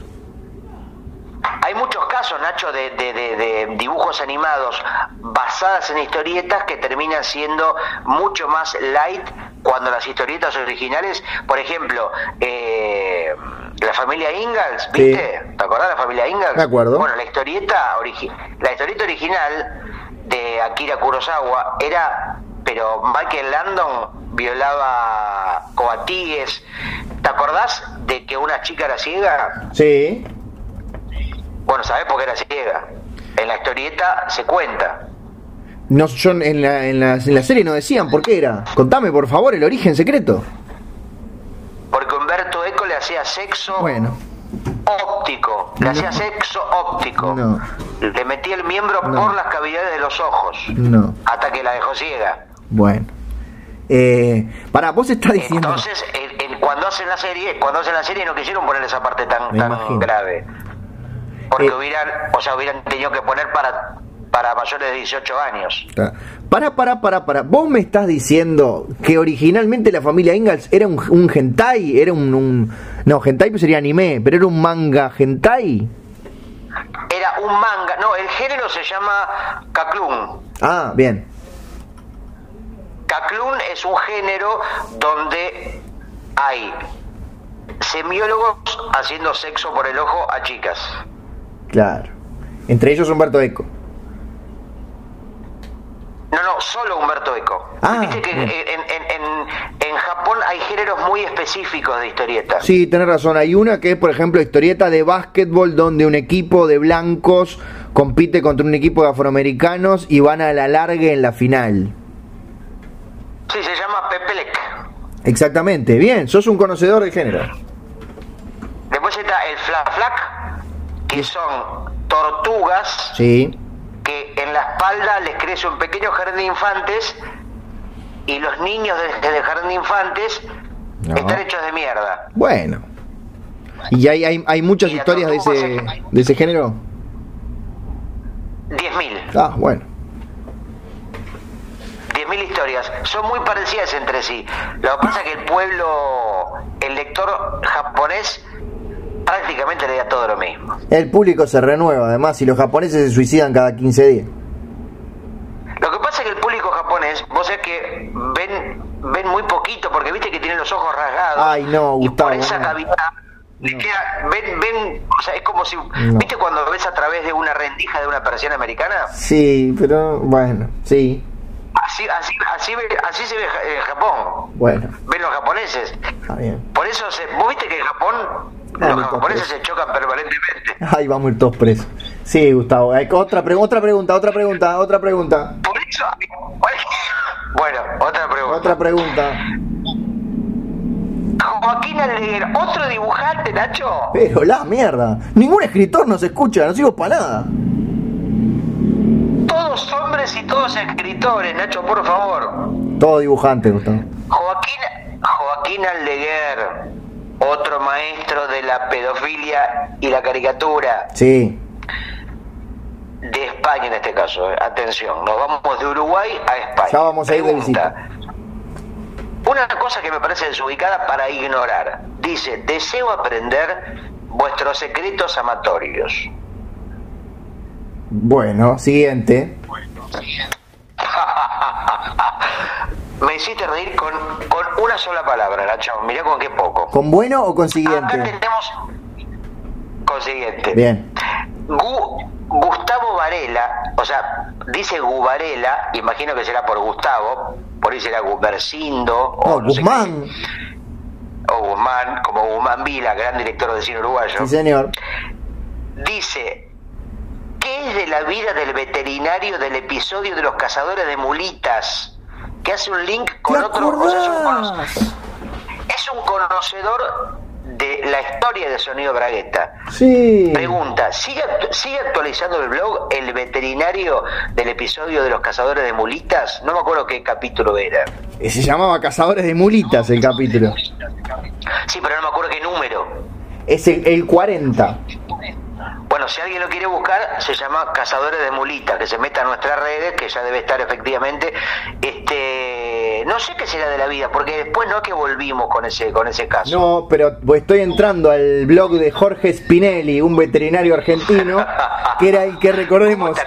Hay muchos casos, Nacho, de, de- de- de dibujos animados basadas en historietas que terminan siendo mucho más light cuando las historietas originales, por ejemplo, eh, la familia Ingalls, ¿viste? ¿Te acordás de la familia Ingalls? Me acuerdo. Bueno, la historieta, origi- la historieta original de Akira Kurosawa era, pero Michael Landon violaba coatíes. ¿Te acordás de que una chica era ciega? Sí. Bueno, ¿sabés por qué era ciega? En la historieta se cuenta. No, yo en la, en, la, en la serie no decían por qué era. Contame, por favor, el origen secreto. Porque Humberto Eco le hacía sexo Bueno, óptico. Le hacía sexo óptico. No. Le metía el miembro No. por las cavidades de los ojos. no. Hasta que la dejó ciega. Bueno. Eh, para, vos estás diciendo. Entonces, el- el- cuando hacen la serie, cuando hacen la serie no quisieron poner esa parte tan, Me tan imagino. grave. Porque Eh. hubieran, o sea, hubieran tenido que poner para, para mayores de 18 años. Para, para, para, para. Vos me estás diciendo que originalmente la familia Ingalls era un, un hentai, era un, un- No, hentai pues sería anime, pero era un manga hentai. Era un manga, no, el género se llama Kaklun. Ah, bien. Kaklun es un género donde hay semiólogos haciendo sexo por el ojo a chicas. Claro. Entre ellos Humberto Eco. No, no, solo Humberto Eco. Ah, Viste que en, en- en- en Japón hay géneros muy específicos de historietas. Sí, tenés razón. Hay una que es, por ejemplo, historieta de básquetbol donde un equipo de blancos compite contra un equipo de afroamericanos y van a la larga en la final. Sí, se llama Pepelec. Exactamente. Bien, sos un conocedor del género. Después está el Flaflac, que son tortugas Sí. que en la espalda les crece un pequeño jardín de infantes y los niños de- del jardín de infantes No. están hechos de mierda. Bueno. ¿Y hay, hay, hay muchas Y historias de ese, se- de ese género? 10.000. Ah, bueno. 10.000 historias. Son muy parecidas entre sí. Lo que pasa es que el pueblo, el lector japonés, prácticamente le da todo lo mismo. El público se renueva, además, y los japoneses se suicidan cada 15 días. Lo que pasa es que el público japonés, vos sabés que ven, ven muy poquito, porque viste que tienen los ojos rasgados. Ay, no, y Gustavo, por esa no. cavidad queda, ven, ven, o sea, es como si, viste cuando ves a través de una rendija de una persiana americana, Sí, pero bueno, sí. Así, así, así, así se ve en Japón, Bueno, ven los japoneses. está bien. Por eso, se, vos viste que en Japón Ah, los japoneses se chocan permanentemente. Ay, vamos a ir todos presos. Sí, Gustavo. hay Otra, pre- otra pregunta, otra pregunta, otra pregunta. Por eso, bueno, otra pregunta. Otra pregunta. Joaquín Aldeguer, otro dibujante, Nacho. Pero la mierda. Ningún escritor nos escucha, no sirvo para nada. Todos hombres y todos escritores, Nacho, por favor. Todo dibujante, Gustavo. Joaquín, Joaquín Aldeguer, otro maestro de la pedofilia y la caricatura, Sí. de España en este caso. eh. Atención, nos vamos de Uruguay a España. Ya vamos a ir de Pregunta, Una cosa que me parece desubicada para ignorar. Dice, deseo aprender vuestros secretos amatorios. Bueno, siguiente. [LAUGHS] Me hiciste reír con, con una sola palabra, Nacho. Mirá con qué poco. ¿Con bueno o con Acá siguiente? tenemos consiguiente. Bien. Gu- Gustavo Varela, o sea, dice Guvarela, imagino que será por Gustavo, por ahí será Gumercindo, o No, Guzmán. qué, o Guzmán, como Guzmán Vila, gran director de cine uruguayo, Sí, señor. dice, ¿qué es de la vida del veterinario del episodio de los cazadores de mulitas? Que hace un link ¿Te con otro... o sea, es un es conocedor de la historia de Sonido Bragueta. Sí. Pregunta, ¿sigue, ¿sigue actualizando el blog el veterinario del episodio de los cazadores de mulitas? No me acuerdo qué capítulo era. Eh, Se llamaba Cazadores de Mulitas el capítulo. Sí, pero no me acuerdo qué número. Es el, el 40. Bueno, si alguien lo quiere buscar, se llama Cazadores de Mulitas, que se meta a nuestras redes, que ya debe estar efectivamente. Este, no sé qué será de la vida, porque después no es que volvimos con ese, con ese caso. No, pero estoy entrando al blog de Jorge Spinelli, un veterinario argentino, [LAUGHS] que era el que recordemos.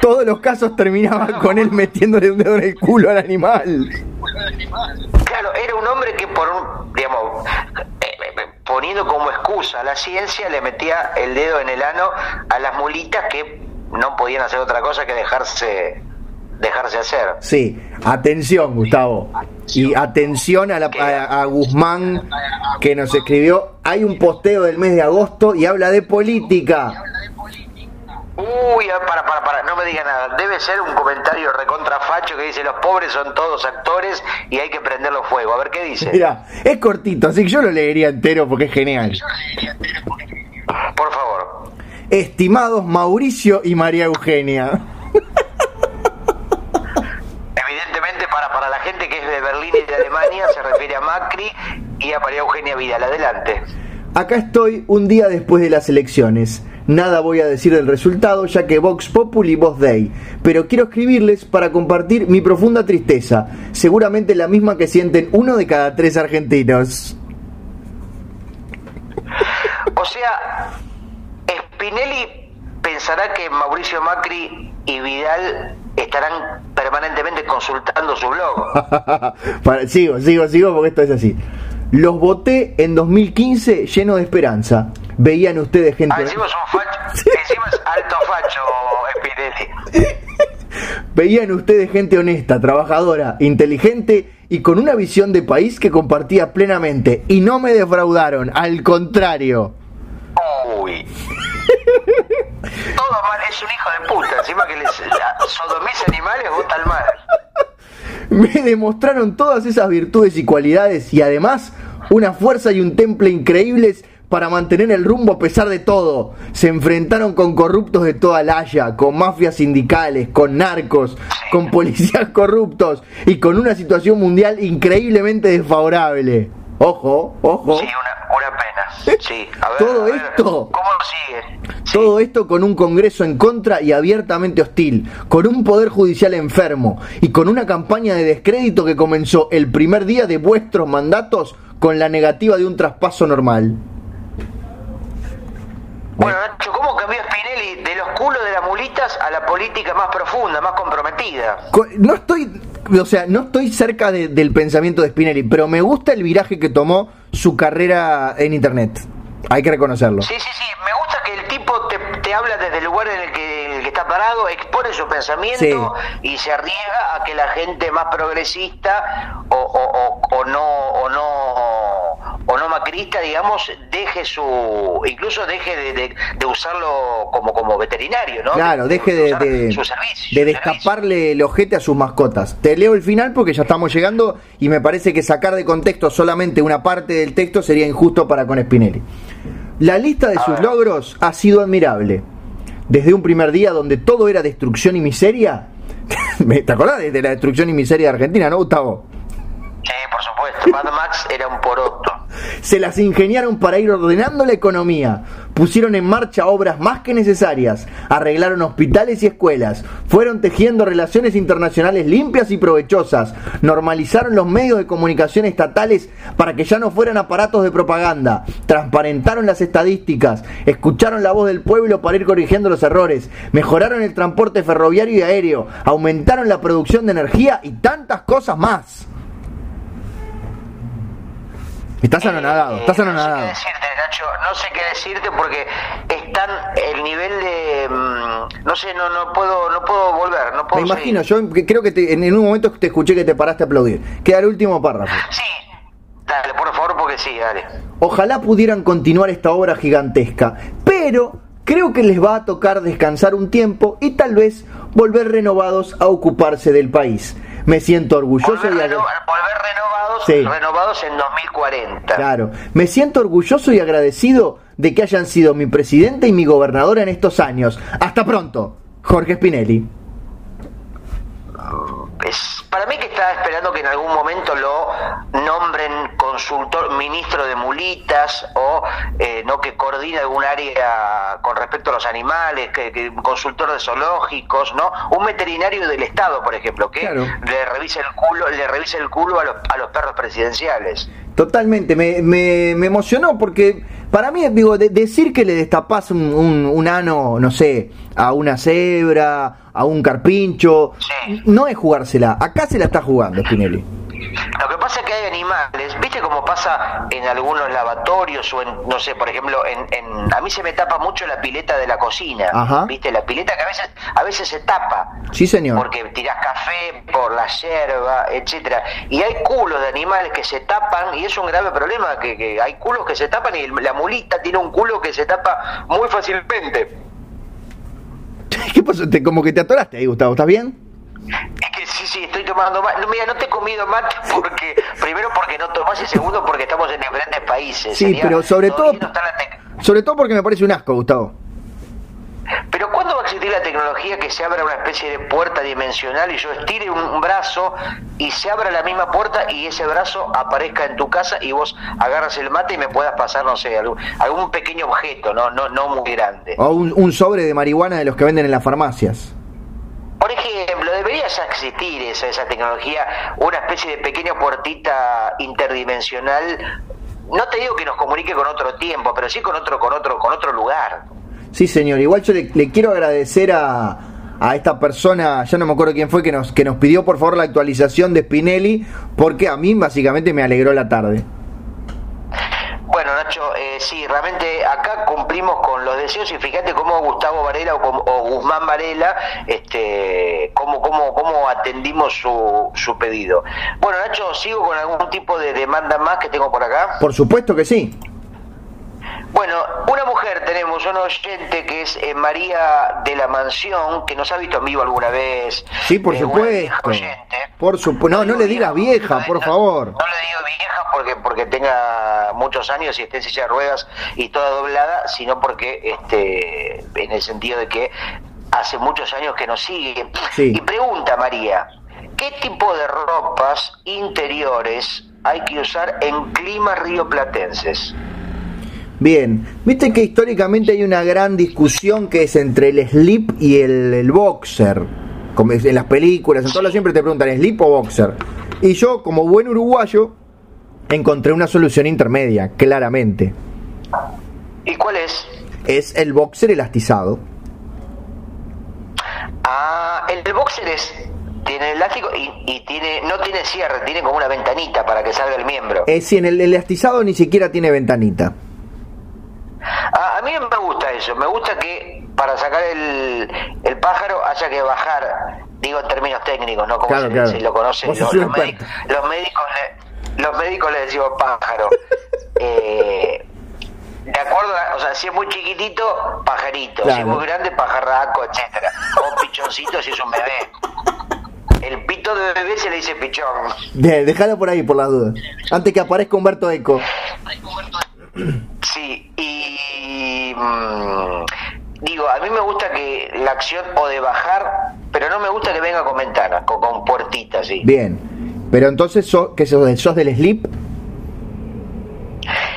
Todos los casos terminaban con él metiéndole un dedo en el culo al animal. Claro, era un hombre que por un, digamos, eh, poniendo como excusa a la ciencia, le metía el dedo en el ano a las mulitas que no podían hacer otra cosa que dejarse dejarse hacer. Sí, atención, Gustavo. Y atención a, la- a- a Guzmán que nos escribió. Hay un posteo del mes de agosto y habla de política. Uy, para, para, para, no me diga nada. Debe ser un comentario recontrafacho que dice los pobres son todos actores y hay que prenderlo fuego. A ver qué dice. [LAUGHS] Mira, es cortito, así que yo lo leería entero porque es genial. Por favor. Estimados Mauricio y María Eugenia. [LAUGHS] Evidentemente para, para la gente que es de Berlín y de Alemania se refiere a Macri y a María Eugenia Vidal. Adelante. Acá estoy un día después de las elecciones. Nada voy a decir del resultado ya que Vox Populi Voz Dei, pero quiero escribirles para compartir mi profunda tristeza, seguramente la misma que sienten uno de cada tres argentinos. O sea, Spinelli pensará que Mauricio Macri y Vidal estarán permanentemente consultando su blog. [LAUGHS] sigo, sigo, sigo porque esto es así. Los voté en 2015 lleno de esperanza. Veían ustedes gente. Ah, encima es, un facho, [LAUGHS] encima es alto facho, Spinelli. [LAUGHS] Veían ustedes gente honesta, trabajadora, inteligente y con una visión de país que compartía plenamente. Y no me defraudaron, al contrario. Uy. [LAUGHS] Todo mal, es un hijo de puta. Encima que les sodomiza animales, vota al mal. Me demostraron todas esas virtudes y cualidades y además una fuerza y un temple increíbles para mantener el rumbo a pesar de todo. Se enfrentaron con corruptos de toda la Haya, con mafias sindicales, con narcos, con [LAUGHS] policías corruptos y con una situación mundial increíblemente desfavorable. Ojo, ojo. Sí, una, una pena. [LAUGHS] Sí, a ver, todo a ver, esto. ¿Cómo? Sí. Todo esto con un Congreso en contra y abiertamente hostil, con un Poder Judicial enfermo y con una campaña de descrédito que comenzó el primer día de vuestros mandatos con la negativa de un traspaso normal. Bueno, Nacho, ¿cómo cambió Spinelli de los culos de las mulitas a la política más profunda, más comprometida? Co- No estoy, o sea, no estoy cerca de- del pensamiento de Spinelli, pero me gusta el viraje que tomó su carrera en Internet. Hay que reconocerlo. Sí, sí, sí. Me gusta que el tipo te, te habla desde el lugar en el que, está parado, expone su pensamiento y se arriesga a que la gente más progresista o, o, o, o no o no o no macrista, digamos, deje su incluso deje de, de- de usarlo como como veterinario, ¿no? Claro, deje de, de, su servicio, de destaparle el ojete a sus mascotas. Te leo el final porque ya estamos llegando y me parece que sacar de contexto solamente una parte del texto sería injusto para con Spinelli. La lista de sus logros ha sido admirable. Desde un primer día donde todo era destrucción y miseria. [LAUGHS] ¿Te acordás de la destrucción y miseria de Argentina, no, Gustavo? Sí, por supuesto. Mad Max era un poroto. Se las ingeniaron para ir ordenando la economía, pusieron en marcha obras más que necesarias, arreglaron hospitales y escuelas, fueron tejiendo relaciones internacionales limpias y provechosas, normalizaron los medios de comunicación estatales para que ya no fueran aparatos de propaganda, transparentaron las estadísticas, escucharon la voz del pueblo para ir corrigiendo los errores, mejoraron el transporte ferroviario y aéreo, aumentaron la producción de energía y tantas cosas más. Estás anonadado, Eh, estás No sé qué decirte, Nacho, no sé qué decirte porque están el nivel de mm, no sé, no no puedo no puedo volver, no puedo Me imagino, seguir. yo creo que te- en, en un momento te escuché que te paraste a aplaudir. Queda el último párrafo. Sí. Dale, por favor, porque sí, dale. Ojalá pudieran continuar esta obra gigantesca, pero creo que les va a tocar descansar un tiempo y tal vez volver renovados a ocuparse del país. Me siento orgulloso Volver, y reno- volver renovados, Sí. renovados en 2040. Claro, me siento orgulloso y agradecido de que hayan sido mi presidente y mi gobernadora en estos años. Hasta pronto, Jorge Spinelli. Es, para mí que está esperando que en algún momento lo nombren consultor, ministro de mulitas o eh, no que coordine algún área con respecto a los animales, que, que un consultor de zoológicos, ¿no? Un veterinario del Estado, por ejemplo, que Claro. le revise el culo, le revise el culo a los, a los perros presidenciales. Totalmente, me, me, me emocionó porque para mí, digo, de- decir que le destapás un, un, un ano, no sé, a una cebra, a un carpincho, Sí. no es jugársela. Acá se la está jugando Spinelli. Lo que pasa es que hay animales, ¿viste cómo pasa en algunos lavatorios o en, no sé, por ejemplo, en, en- a mí se me tapa mucho la pileta de la cocina, Ajá. ¿viste? La pileta que a veces a veces se tapa. Sí, señor. Porque tirás café por la yerba, etcétera. Y hay culos de animales que se tapan y es un grave problema que, que hay culos que se tapan y la mulita tiene un culo que se tapa muy fácilmente. [LAUGHS] ¿Qué pasó? Te- como que te atoraste ahí, Gustavo, ¿estás bien? Es que sí, sí, estoy tomando mate. No, mira, no te he comido mate porque, primero porque no tomás y segundo porque estamos en diferentes países. Sí, Sería- pero sobre todo- no Sobre todo porque me parece un asco, Gustavo. Pero ¿cuándo va a existir la tecnología que se abra una especie de puerta dimensional y yo estire un, un brazo y se abra la misma puerta y ese brazo aparezca en tu casa y vos agarras el mate y me puedas pasar, no sé, algún, algún pequeño objeto, no, no, no muy grande? O un, un sobre de marihuana de los que venden en las farmacias. Por ejemplo, debería ya existir esa, tecnología, una especie de pequeña puertita interdimensional. No te digo que nos comunique con otro tiempo, pero sí con otro, con otro, con otro lugar. Sí, señor. Igual yo le, le quiero agradecer a, a esta persona, ya no me acuerdo quién fue, que nos, que nos pidió por favor la actualización de Spinelli, porque a mí básicamente me alegró la tarde. Eh, sí, realmente acá cumplimos con los deseos y fíjate cómo Gustavo Varela o, o Guzmán Varela, este, cómo, cómo, cómo atendimos su, su pedido. Bueno, Nacho, sigo con algún tipo de demanda más que tengo por acá. Por supuesto que sí. Bueno, una mujer tenemos, un oyente que es eh, María de la Mansión, que nos ha visto en vivo alguna vez. Sí, por Eh, una vieja supuesto. Por supuesto. No, no le digas vieja, no, por no, favor. No le digo vieja porque porque tenga muchos años y esté en silla de ruedas y toda doblada, sino porque este en el sentido de que hace muchos años que nos sigue. Sí. Y pregunta María, ¿qué tipo de ropas interiores hay que usar en climas rioplatenses? Bien, viste que históricamente hay una gran discusión que es entre el slip y el, el boxer. Como es en las películas, en todas siempre te preguntan slip o boxer. Y yo, como buen uruguayo, encontré una solución intermedia, claramente. ¿Y cuál es? Es el boxer elastizado. Ah, el, boxer es tiene elástico y, y tiene no tiene cierre, tiene como una ventanita para que salga el miembro. Eh, sí, en el elastizado ni siquiera tiene ventanita. Ah, a mí me gusta eso, me gusta que para sacar el, el pájaro haya que bajar, digo en términos técnicos, ¿no? Como Claro, se, claro. se lo conocen los, los los médicos. Le, los médicos le decimos pájaro. [LAUGHS] Eh, de acuerdo, a- o sea, si es muy chiquitito, pajarito, si es muy grande, pajarraco, etcétera. O pichoncito si es un bebé. El pito de bebé se le dice pichón. De, déjalo por ahí, por las dudas. Antes que aparezca Humberto Eco. Sí, y mm, digo, a mí me gusta que la acción o de bajar, pero no me gusta que venga con ventanas, con, con puertitas, sí. Bien. Pero entonces, sos, ¿qué sos, sos del slip?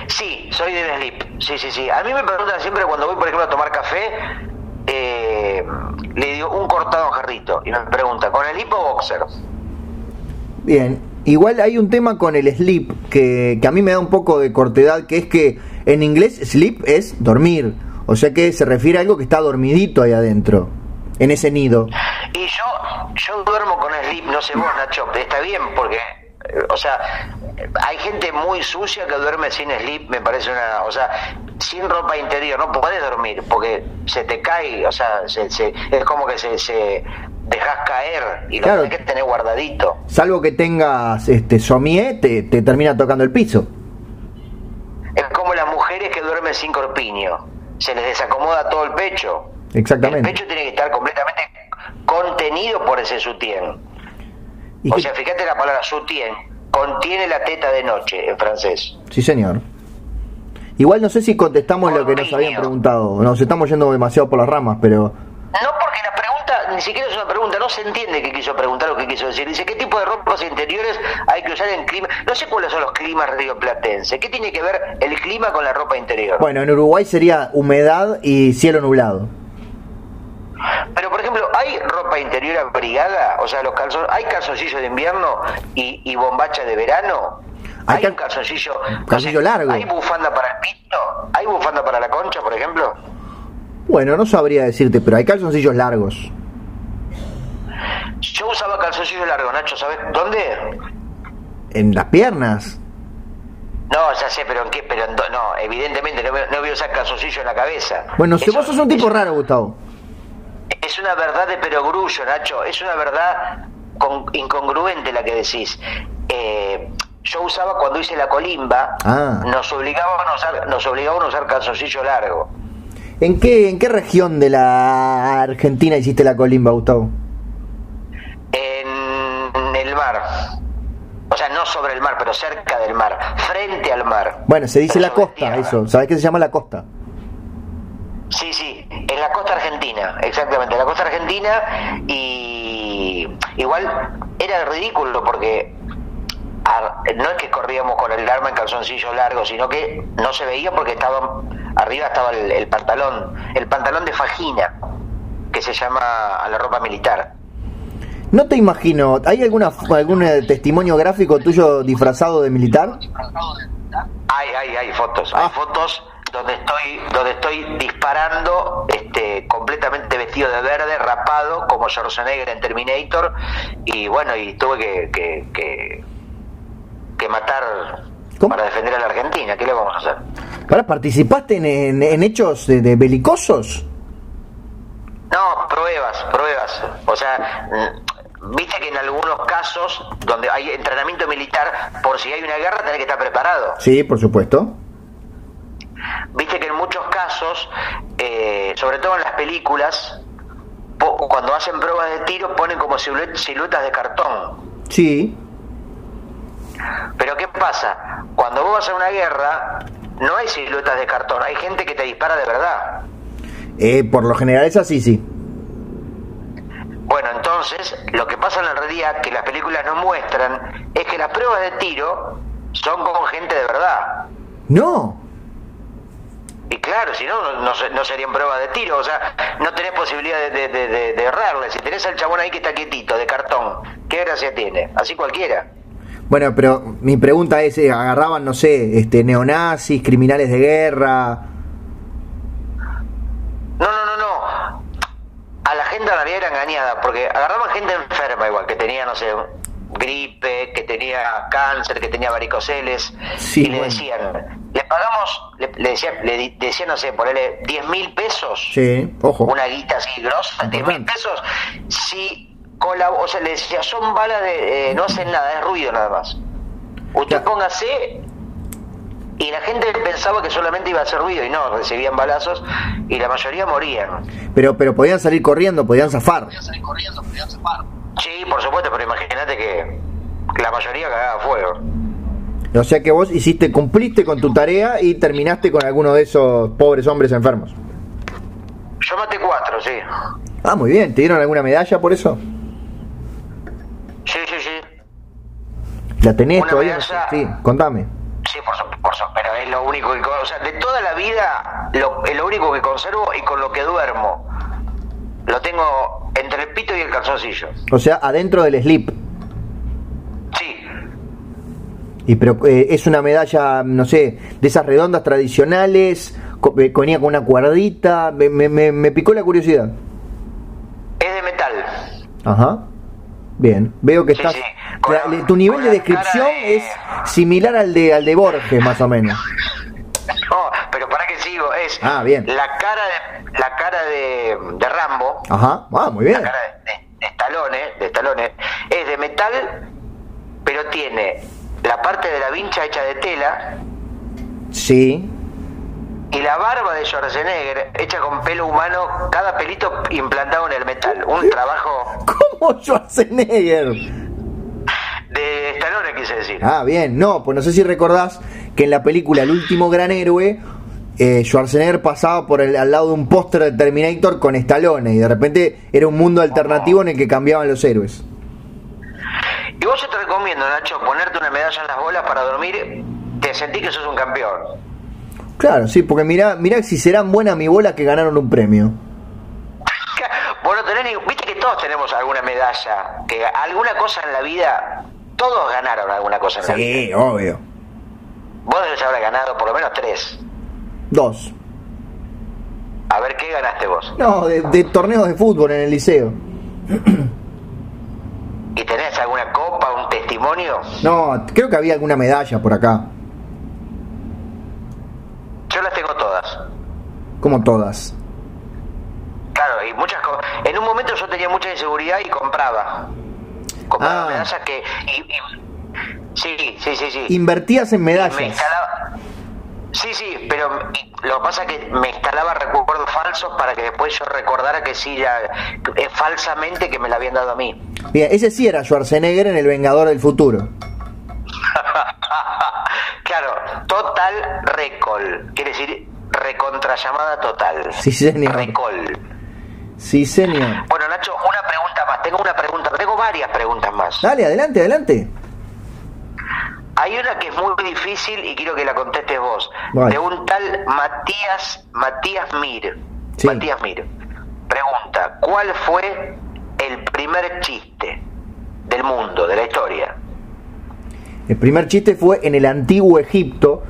Sí, soy del slip, sí, sí, sí. A mí me preguntan siempre cuando voy, por ejemplo, a tomar café, eh, le digo un cortado en jarrito, y me pregunta, ¿con el slip o boxer? Bien, igual hay un tema con el sleep que, que a mí me da un poco de cortedad, que es que en inglés sleep es dormir, o sea que se refiere a algo que está dormidito ahí adentro, en ese nido. Y yo, yo duermo con slip, no sé vos, Nacho, está bien, porque, o sea, hay gente muy sucia que duerme sin slip, me parece una, o sea, sin ropa interior, no podés dormir, porque se te cae, o sea, se, se- es como que se, se dejas caer y lo Claro. tenés que tener guardadito. Salvo que tengas este somier, te, te termina tocando el piso. Es como las mujeres que duermen sin corpiño, se les desacomoda todo el pecho. Exactamente. El pecho tiene que estar completamente contenido por ese sutien. O sea, fíjate la palabra soutien, contiene la teta de noche en francés. sí, señor. Igual no sé si contestamos lo que nos habían preguntado. Nos estamos yendo demasiado por las ramas, pero No porque la pregunta, ni siquiera es una pregunta, no se entiende qué quiso preguntar o qué quiso decir. Dice, ¿qué tipo de ropas interiores hay que usar en clima? No sé cuáles son los climas rioplatenses. ¿Qué tiene que ver el clima con la ropa interior? bueno, en Uruguay sería humedad y cielo nublado. Pero, por ejemplo, ¿hay ropa interior abrigada? O sea, los calzones, ¿hay calzoncillo de invierno y, y bombacha de verano? Hay ¿Hay, cal- un calzoncillo, no calzoncillo sé, largo. ¿Hay bufanda para el pito? ¿Hay bufanda para la concha, por ejemplo? Bueno, no sabría decirte, pero hay calzoncillos largos. Yo usaba calzoncillo largo, Nacho, ¿sabes dónde? En las piernas. No, ya sé, pero en qué, pero en do- no, evidentemente no, voy- no voy a usar calzoncillo en la cabeza. Bueno, si Eso- vos sos un tipo raro, Gustavo. Es una verdad de perogrullo, Nacho. Es una verdad con- incongruente la que decís. Eh, yo usaba cuando hice la colimba, Ah. nos obligaban a usar, nos obligaban a usar calzoncillo largo. ¿En qué, ¿En qué región de la Argentina hiciste la colimba, Gustavo? En el mar. O sea, no sobre el mar, pero cerca del mar, frente al mar. Bueno, se dice la costa, eso. ¿Sabes qué se llama la costa? Sí, sí, en la costa argentina, exactamente, en la costa argentina y igual era ridículo porque no es que corríamos con el arma en calzoncillo largo, sino que no se veía porque estaba arriba estaba el, pantalón, el pantalón de fajina, que se llama a la ropa militar. No te imagino, ¿hay alguna algún eh, testimonio gráfico tuyo disfrazado de militar? Hay, hay, hay fotos, hay ah. fotos donde estoy donde estoy disparando este completamente vestido de verde rapado como Schwarzenegger en Terminator y bueno y tuve que, que que matar para defender a la Argentina. ¿Qué le vamos a hacer? ¿Para participaste en, en, hechos de, belicosos? No, pruebas, pruebas. O sea, mm, viste que en algunos casos donde hay entrenamiento militar, por si hay una guerra, tenés que estar preparado. Sí, por supuesto. Viste que en muchos casos, eh, sobre todo en las películas, cuando hacen pruebas de tiro ponen como siluetas de cartón. Sí. ¿Qué pasa? Cuando vos vas a una guerra, no hay siluetas de cartón, hay gente que te dispara de verdad. Eh, por lo general es así, sí. Bueno, entonces, lo que pasa en la realidad, que las películas no muestran, es que las pruebas de tiro son con gente de verdad. No. Y claro, si no, no, serían pruebas de tiro, o sea, no tenés posibilidad de, de errarle. Si tenés al chabón ahí que está quietito, de cartón, ¿qué gracia tiene? Así cualquiera. Bueno, pero mi pregunta es, eh, ¿agarraban, no sé, este, neonazis, criminales de guerra? No, no, no, no. A la gente en realidad era engañada, porque agarraban gente enferma igual, que tenía, no sé, gripe, que tenía cáncer, que tenía varicoceles, y le decían, le pagamos, le, decían, le decían, no sé, ponerle 10 mil pesos, sí, ojo. una guita así grosa, 10 mil pesos, si o sea, le decía, son balas de, eh, no hacen nada, es ruido nada más. Usted póngase y la gente pensaba que solamente iba a hacer ruido y no, recibían balazos y la mayoría morían. Pero pero podían salir corriendo, podían zafar. Podían salir corriendo, podían zafar. Sí, por supuesto, pero imagínate que la mayoría cagaba fuego. O sea que vos hiciste, cumpliste con tu tarea y terminaste con alguno de esos pobres hombres enfermos. Yo maté cuatro, sí. Ah, muy bien. ¿Te dieron alguna medalla por eso? Sí, sí, sí. ¿La tenés todavía? Sí, contame. Sí, por supuesto, pero es lo único que... O sea, de toda la vida, lo, es lo único que conservo y con lo que duermo. Lo tengo entre el pito y el calzoncillo. O sea, adentro del slip. Sí. Y pero eh, es una medalla, no sé, de esas redondas tradicionales, eh, con, con una cuerdita, me, me, me picó la curiosidad. Es de metal. Ajá. Bien, veo que estás. tu nivel de descripción es similar al de al de Borges, más o menos. No, [LAUGHS] pero para que sigo, es ah, bien. la cara de la cara de, de Rambo. Ajá, ah, muy bien. La cara de, estalones, de estalones, es de metal, pero tiene la parte de la vincha hecha de tela. Sí y la barba de Schwarzenegger hecha con pelo humano, cada pelito implantado en el metal. Un trabajo. ¿Cómo Schwarzenegger? De Stallone quise decir. Ah, bien. No, pues no sé si recordás que en la película El último gran héroe. Eh, Schwarzenegger pasaba por el, al lado de un póster de Terminator con Stallone y de repente era un mundo alternativo en el que cambiaban los héroes. Y vos yo te recomiendo, Nacho, ponerte una medalla en las bolas para dormir, te sentí que sos un campeón. Claro, sí, porque mira, mira si serán buenas mi bola que ganaron un premio. [LAUGHS] Bueno, tenés, viste que todos tenemos alguna medalla, que alguna cosa en la vida, todos ganaron alguna cosa en la vida. Sí, obvio. Vos debes haber ganado por lo menos tres. Dos. A ver, ¿qué ganaste vos? No, de, de torneos de fútbol en el liceo. [CLEARS THROAT] ¿Y tenés alguna copa, un testimonio? No, creo que había alguna medalla por acá. Yo las tengo todas. ¿Cómo todas? Claro, y muchas cosas. En un momento yo tenía mucha inseguridad y compraba. Compraba ah. medallas que. sí, sí, sí, sí. Invertías en medallas. Sí, sí, pero lo que pasa es que me instalaba recuerdos falsos para que después yo recordara que sí, ya, eh, falsamente que me la habían dado a mí. Bien, ese sí era Schwarzenegger en El Vengador del Futuro. [LAUGHS] claro, Total Recall, quiere decir recontramada total. Sí, señor. Recall. Sí, señor. Bueno, Nacho, una pregunta más. Tengo una pregunta, tengo varias preguntas más. Dale, adelante, adelante. Hay una que es muy difícil y quiero que la contestes vos. De un tal Matías Matías Mir. Matías Mir. Pregunta, ¿cuál fue el primer chiste del mundo, de la historia? El primer chiste fue en el antiguo Egipto.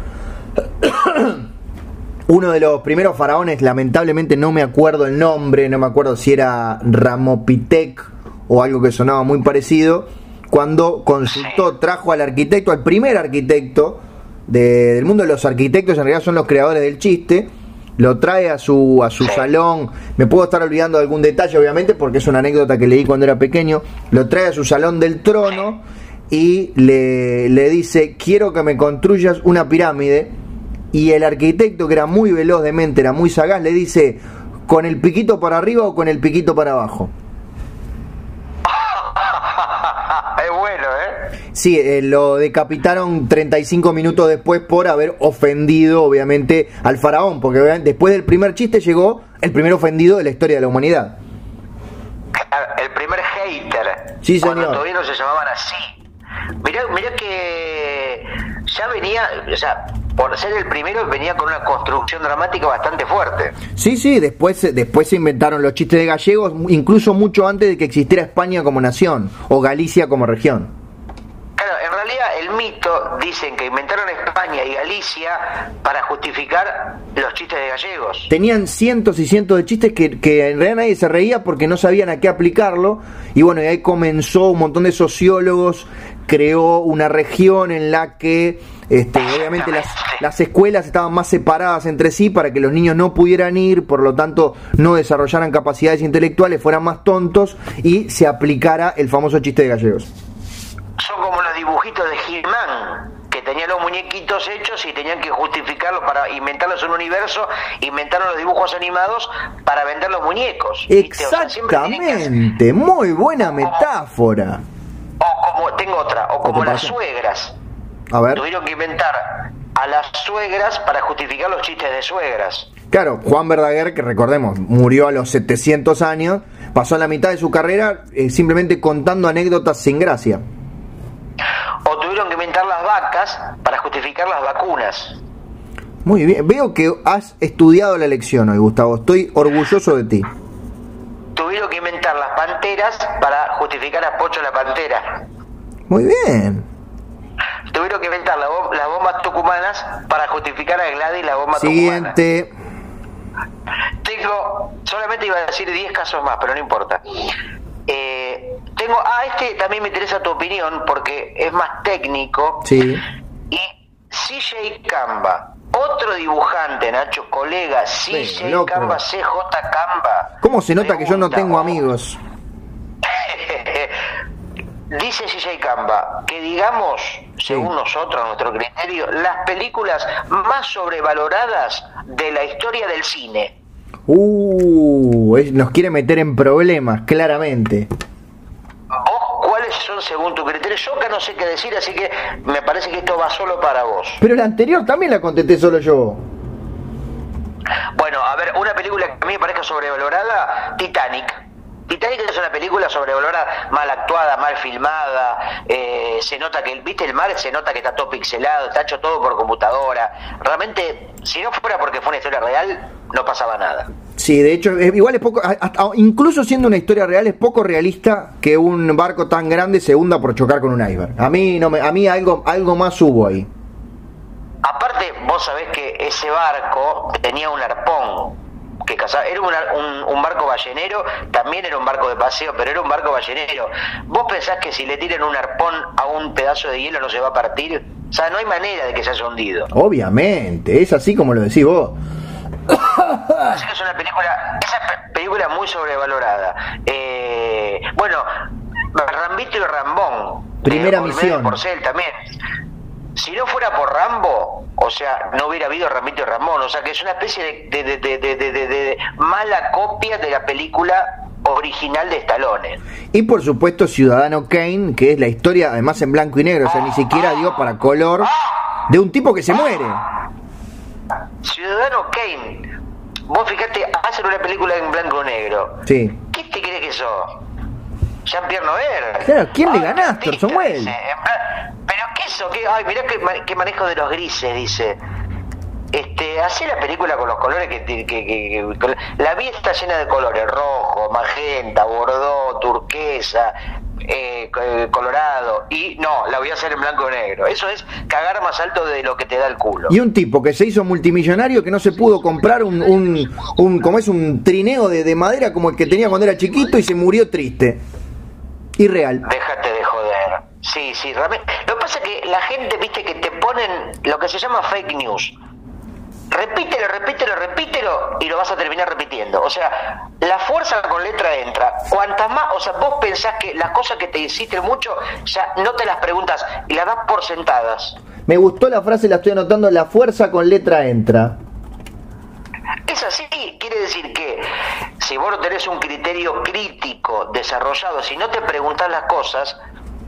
[COUGHS] Uno de los primeros faraones, lamentablemente no me acuerdo el nombre, no me acuerdo si era Ramopitec o algo que sonaba muy parecido cuando consultó, trajo al arquitecto, al primer arquitecto del mundo. De los arquitectos, en realidad son los creadores del chiste, lo trae a su, a su salón, me puedo estar olvidando de algún detalle obviamente porque es una anécdota que leí cuando era pequeño, lo trae a su salón del trono y le, le dice, quiero que me construyas una pirámide, y el arquitecto que era muy veloz de mente, era muy sagaz, le dice, ¿con el piquito para arriba o con el piquito para abajo? [LAUGHS] Sí, eh, lo decapitaron 35 minutos después por haber ofendido, obviamente, al faraón, porque después del primer chiste llegó el primer ofendido de la historia de la humanidad. El primer hater. Sí, señor. Cuando todavía no se llamaban así. Mirá, mirá que ya venía, o sea, por ser el primero venía con una construcción dramática bastante fuerte. Sí, sí, después, después se inventaron los chistes de gallegos, incluso mucho antes de que existiera España como nación o Galicia como región el mito dicen que inventaron España y Galicia para justificar los chistes de gallegos. Tenían cientos y cientos de chistes que, que en realidad nadie se reía porque no sabían a qué aplicarlo. Y bueno, y ahí comenzó un montón de sociólogos, creó una región en la que este, obviamente las, las, escuelas estaban más separadas entre sí para que los niños no pudieran ir, por lo tanto no desarrollaran capacidades intelectuales, fueran más tontos y se aplicara el famoso chiste de gallegos son como los dibujitos de He-Man, que tenían los muñequitos hechos y tenían que justificarlos para inventarlos un universo, inventaron los dibujos animados para vender los muñecos. Exactamente, muy buena metáfora. O como, tengo otra, o como las suegras. A ver. Tuvieron que inventar a las suegras para justificar los chistes de suegras. Claro, Juan Verdaguer, que recordemos, murió a los 700 años, pasó la mitad de su carrera eh, simplemente contando anécdotas sin gracia o tuvieron que inventar las vacas para justificar las vacunas. Muy bien, veo que has estudiado la lección hoy, Gustavo, estoy orgulloso de ti. Tuvieron que inventar las panteras para justificar a Pocho la pantera. Muy bien. Tuvieron que inventar las bombas tucumanas para justificar a Gladys la bomba Siguiente. Tengo, solamente iba a decir 10 casos más, pero no importa. Eh, tengo, ah, este también me interesa tu opinión porque es más técnico. Sí. Y CJ Camba, otro dibujante, Nacho, colega, CJ Camba, CJ Camba. ¿Cómo se nota que yo no tengo amigos? [LAUGHS] Dice CJ Camba que digamos, según nosotros, nuestro criterio, las películas más sobrevaloradas de la historia del cine. Uh, nos quiere meter en problemas, claramente. ¿Vos cuáles son según tu criterio? Yo acá no sé qué decir, así que me parece que esto va solo para vos. Pero la anterior también la contesté solo yo. Bueno, a ver, una película que a mí me parezca sobrevalorada, Titanic. Titanic es una película sobrevalorada, mal actuada, mal filmada, eh, se nota que, ¿viste el mar? Se nota que está todo pixelado, está hecho todo por computadora. Realmente, si no fuera porque fue una historia real, no pasaba nada. Sí, de hecho, igual es poco, incluso siendo una historia real, es poco realista que un barco tan grande se hunda por chocar con un iceberg. A mí, no me, a mí algo, algo más hubo ahí. Aparte, vos sabés que ese barco tenía un arpón que Era un, barco ballenero, también era un barco de paseo, pero era un barco ballenero. ¿Vos pensás que si le tiran un arpón a un pedazo de hielo no se va a partir? O sea, no hay manera de que se haya hundido. Obviamente, es así como lo decís vos. Así que es una película, esa película muy sobrevalorada. Eh, bueno, Rambito y Rambón. Primera misión. Porcel también. Si no fuera por Rambo, o sea, no hubiera habido Ramito y Ramón, o sea, que es una especie de, de, de, de mala copia de la película original de Stallone. Y por supuesto Ciudadano Kane, que es la historia, además en blanco y negro, o sea, ni siquiera dio para color, de un tipo que se muere. Ciudadano Kane, vos fíjate, hacen una película en blanco y negro. Sí. ¿Qué te crees que sos? Jean-Pierre Nover. Claro, ¿quién le ganaste, Orson Welles? Pero qué eso, ¿Qué? ay, mirá qué, qué manejo de los grises, dice este, hace la película con los colores que, que, que, la vida está llena de colores, rojo, magenta, bordó, turquesa, eh, colorado, y no, la voy a hacer en blanco y negro. Eso es cagar más alto de lo que te da el culo. Y un tipo que se hizo multimillonario que no se pudo comprar un, un, un como es un trineo de, de madera como el que tenía cuando era chiquito y se murió triste. Irreal. Déjate de joder. Sí, sí, realmente. Lo que pasa es que la gente, viste, que te ponen lo que se llama fake news repítelo, repítelo, repítelo y lo vas a terminar repitiendo. O sea, la fuerza con letra entra. Cuantas más, o sea, vos pensás que las cosas que te insisten mucho, ya no te las preguntas y las das por sentadas. Me gustó la frase, la estoy anotando, la fuerza con letra entra. Es así, quiere decir que si vos no tenés un criterio crítico desarrollado, si no te preguntas las cosas,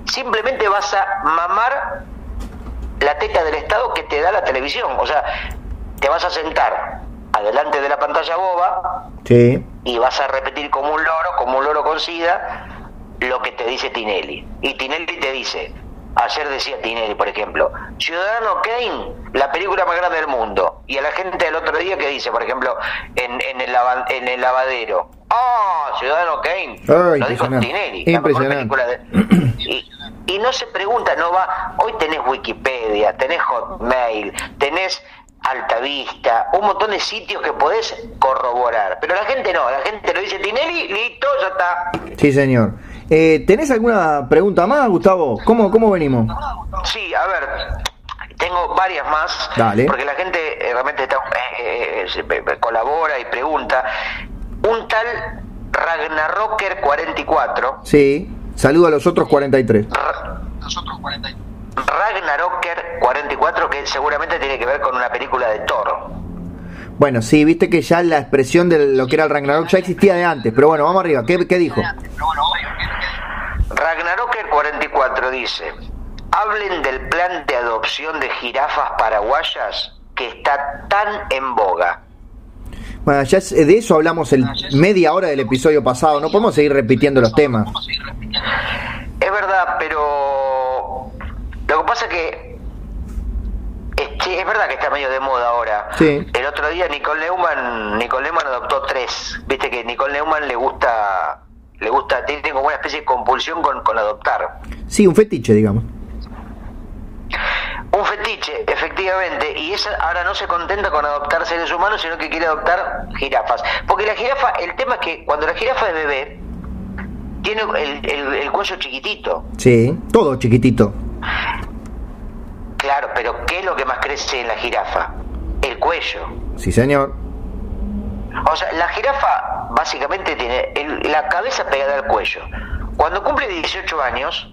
simplemente vas a mamar la teta del Estado que te da la televisión. O sea, te vas a sentar adelante de la pantalla boba y vas a repetir como un loro, como un loro con sida, lo que te dice Tinelli. Y Tinelli te dice, ayer decía Tinelli, por ejemplo, Ciudadano Kane, la película más grande del mundo. Y a la gente del otro día que dice, por ejemplo, en, en, el, en el lavadero, ¡Ah, Ciudadano Kane! lo dijo Tinelli, la mejor película de... [CLEARS THROAT] y, y no se pregunta, no va, hoy tenés Wikipedia, tenés Hotmail, tenés Alta Vista, un montón de sitios que podés corroborar. Pero la gente no, la gente lo dice Tinelli, listo, ya está. Sí, señor. Eh, ¿Tenés alguna pregunta más, Gustavo? ¿Cómo, cómo venimos? Sí, a ver, tengo varias más. Dale. Porque la gente eh, realmente eh, colabora y pregunta. Un tal Ragnarrocker 44. Sí, saludo a los otros 43. los otros 43 Ragnaroker 44, que seguramente tiene que ver con una película de Thor. Bueno, sí, viste que ya la expresión de lo que era el Ragnarok ya existía de antes, pero bueno, vamos arriba, ¿qué, qué dijo? Ragnaroker 44 dice, hablen del plan de adopción de jirafas paraguayas que está tan en boga. Bueno, ya de eso hablamos el media hora del episodio pasado, no podemos seguir repitiendo los temas. Es verdad, pero lo que pasa que es, verdad que está medio de moda ahora. Sí. El otro día Nicole Neumann, Nicole Neumann adoptó tres. Viste que Nicole Neumann le gusta, le gusta, tiene como una especie de compulsión con, con adoptar. Sí, un fetiche, digamos. Un fetiche, efectivamente, y ella ahora no se contenta con adoptar seres humanos, sino que quiere adoptar jirafas. Porque la jirafa, el tema es que cuando la jirafa es bebé, tiene el, el cuello chiquitito. Sí, todo chiquitito. Claro, pero ¿qué es lo que más crece en la jirafa? El cuello. Sí, señor. O sea, la jirafa básicamente tiene la cabeza pegada al cuello. Cuando cumple 18 años,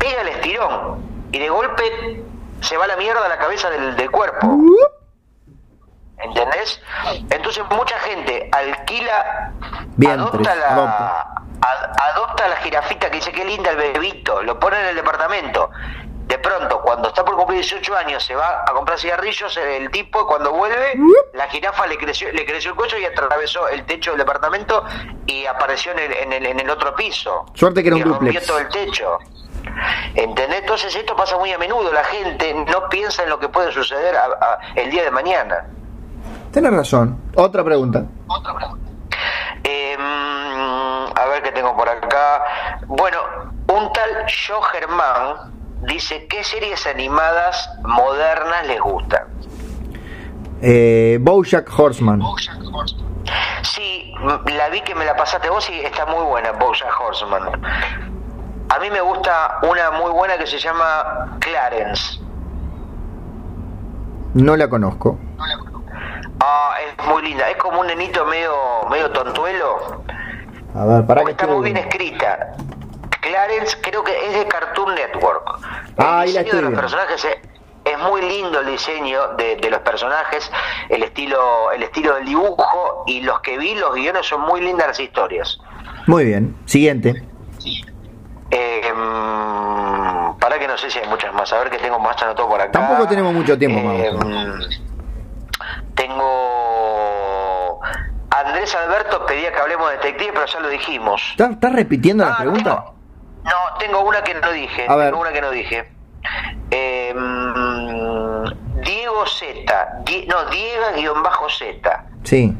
pega el estirón y de golpe se va la mierda a la cabeza del, cuerpo. ¿Entendés? Entonces mucha gente alquila, adopta la, adopta la jirafita que dice que linda el bebito, lo pone en el departamento. De pronto, cuando está por cumplir 18 años, se va a comprar cigarrillos el tipo, cuando vuelve, la jirafa le creció, le creció el cuello y atravesó el techo del departamento y apareció en el, en el, en el otro piso. Suerte que era un y rompió todo el techo. ¿Entendés? Entonces esto pasa muy a menudo. La gente no piensa en lo que puede suceder el día de mañana. Tienes razón. Otra pregunta. Otra pregunta. Eh, a ver qué tengo por acá. Bueno, un tal Joe Germán dice, ¿qué series animadas modernas les gustan? Eh, Bojack Horseman. Sí, la vi que me la pasaste vos y está muy buena, Bojack Horseman. A mí me gusta una muy buena que se llama Clarence. No la conozco. Ah, es muy linda. Es como un nenito medio, medio tontuelo. A ver, para que está muy bien escrita. Clarence creo que es de Cartoon Network. Ah, ahí la de los personajes es, es muy lindo el diseño de, de los personajes, el estilo, el estilo del dibujo y los que vi, los guiones son muy lindas las historias. Muy bien. Siguiente. Eh, mm, para que no sé si hay muchas más. A ver que tengo más anotado por acá. Tampoco tenemos mucho tiempo, Eh, mm, tengo. Andrés Alberto pedía que hablemos de detective, pero ya lo dijimos. ¿Estás, estás repitiendo la Ah, pregunta? tengo- no, tengo una que no dije. A ver. Tengo una que no dije. Eh, mm, Diego Z. No, Diego-Z. Sí.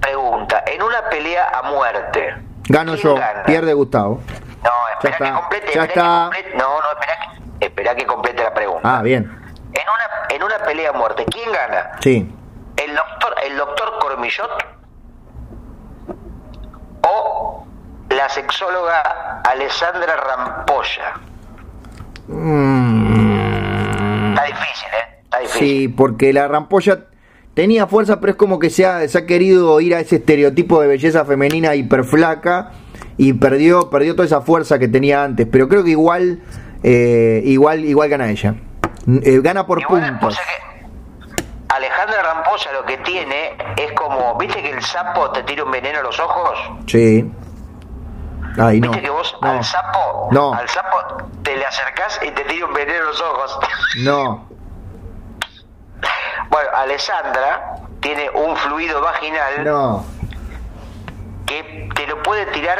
Pregunta: En una pelea a muerte. Gano ¿quién yo. gana? Pierde Gustavo. No, espera está, que complete. ya espera que está. complete- no, no, espera que, espera que complete la pregunta. Ah, bien. En una, en una pelea a muerte, ¿quién gana? Sí. ¿El doctor, el doctor Cormillot o la sexóloga Alessandra Rampolla? Mm, Está difícil, ¿eh? Está difícil. sí, porque la rampolla tenía fuerza, pero es como que se ha, se ha querido ir a ese estereotipo de belleza femenina hiperflaca y perdió, perdió toda esa fuerza que tenía antes. Pero creo que igual, eh, igual, igual gana ella. Eh, gana por Igual, puntos. o sea que Alejandra Rampolla lo que tiene es como, ¿viste que el sapo te tira un veneno a los ojos? Sí. Ay, no. ¿Viste que vos no. al sapo, No. al sapo te le acercás y te tira un veneno a los ojos? [LAUGHS] No. Bueno, Alessandra tiene un fluido vaginal No. que te lo puede tirar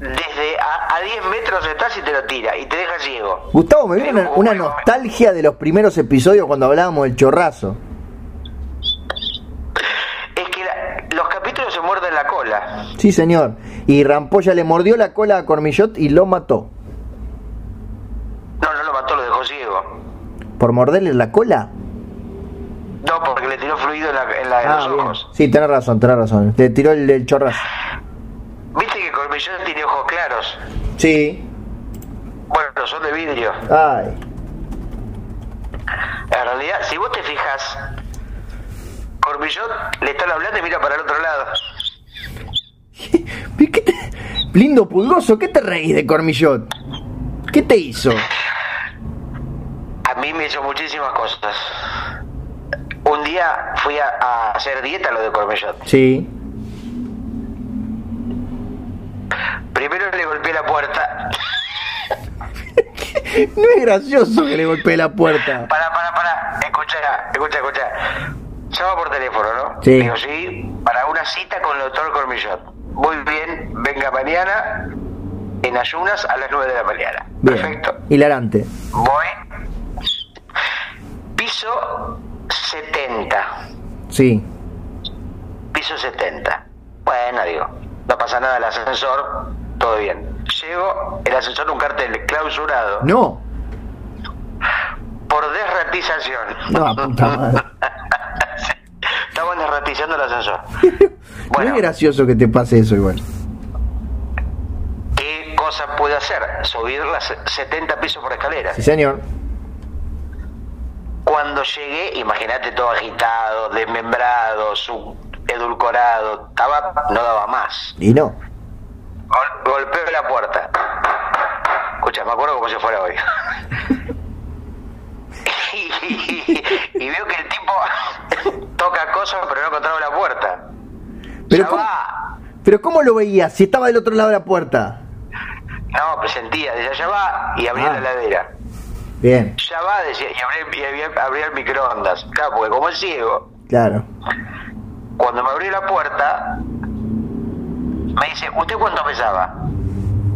desde a, a 10 metros estás y te lo tira y te deja ciego. Gustavo, me viene una, una nostalgia de los primeros episodios cuando hablábamos del chorrazo. Es que la- los capítulos se muerden la cola. Sí, señor. Y Rampolla le mordió la cola a Cormillot y lo mató. No, no lo mató, lo dejó ciego. ¿Por morderle la cola? No, porque le tiró fluido en, la, en, la- en los Ah, bien. ojos. Sí, tenés razón, tenés razón. Te tiró el, el chorrazo. ¿Viste que Cormillón tiene ojos claros? Sí. Bueno, son de vidrio. Ay. En realidad, si vos te fijas, Cormillón le están hablando y mira para el otro lado. [LAUGHS] ¿Qué te- Lindo pulgoso, ¿qué te reís de Cormillot? ¿Qué te hizo? A mí me hizo muchísimas cosas. Un día fui a, a hacer dieta lo de Cormillot. Sí. Primero le golpeé la puerta. [LAUGHS] No es gracioso que le golpee la puerta. Para, para, para. Escucha, escucha, escucha. Llama por teléfono, ¿no? Sí. Digo, sí, para una cita con el doctor Cormillot. Muy bien, venga mañana en ayunas a las 9 de la mañana. Bien. Perfecto. Hilarante. Voy. Piso 70. Sí. Piso 70. Bueno, digo, no pasa nada el ascensor, todo bien. Llego, el ascensor un cartel clausurado No. por desratización. No, puta madre. [LAUGHS] Estaban desratizando el ascensor. [LAUGHS] No Bueno. es gracioso que te pase eso igual. ¿Qué cosa puede hacer? Subir las 70 pisos por escalera. Sí, señor. Cuando llegué, imagínate todo agitado, desmembrado, su edulcorado, estaba, no daba más. Y no. Gol- golpeo la puerta. Escucha, me acuerdo como si fuera hoy. [LAUGHS] [LAUGHS] y, y veo que el tipo toca cosas pero no encontraba la puerta. Pero ¿cómo, va. pero ¿cómo lo veías si estaba del otro lado de la puerta? No, presentía, decía ya va y abría Ah. la heladera. Bien, Ya va, decía, y abría, y abría- el microondas. Claro, porque como es ciego, claro. cuando me abrió la puerta, me dice, ¿usted cuánto pesaba?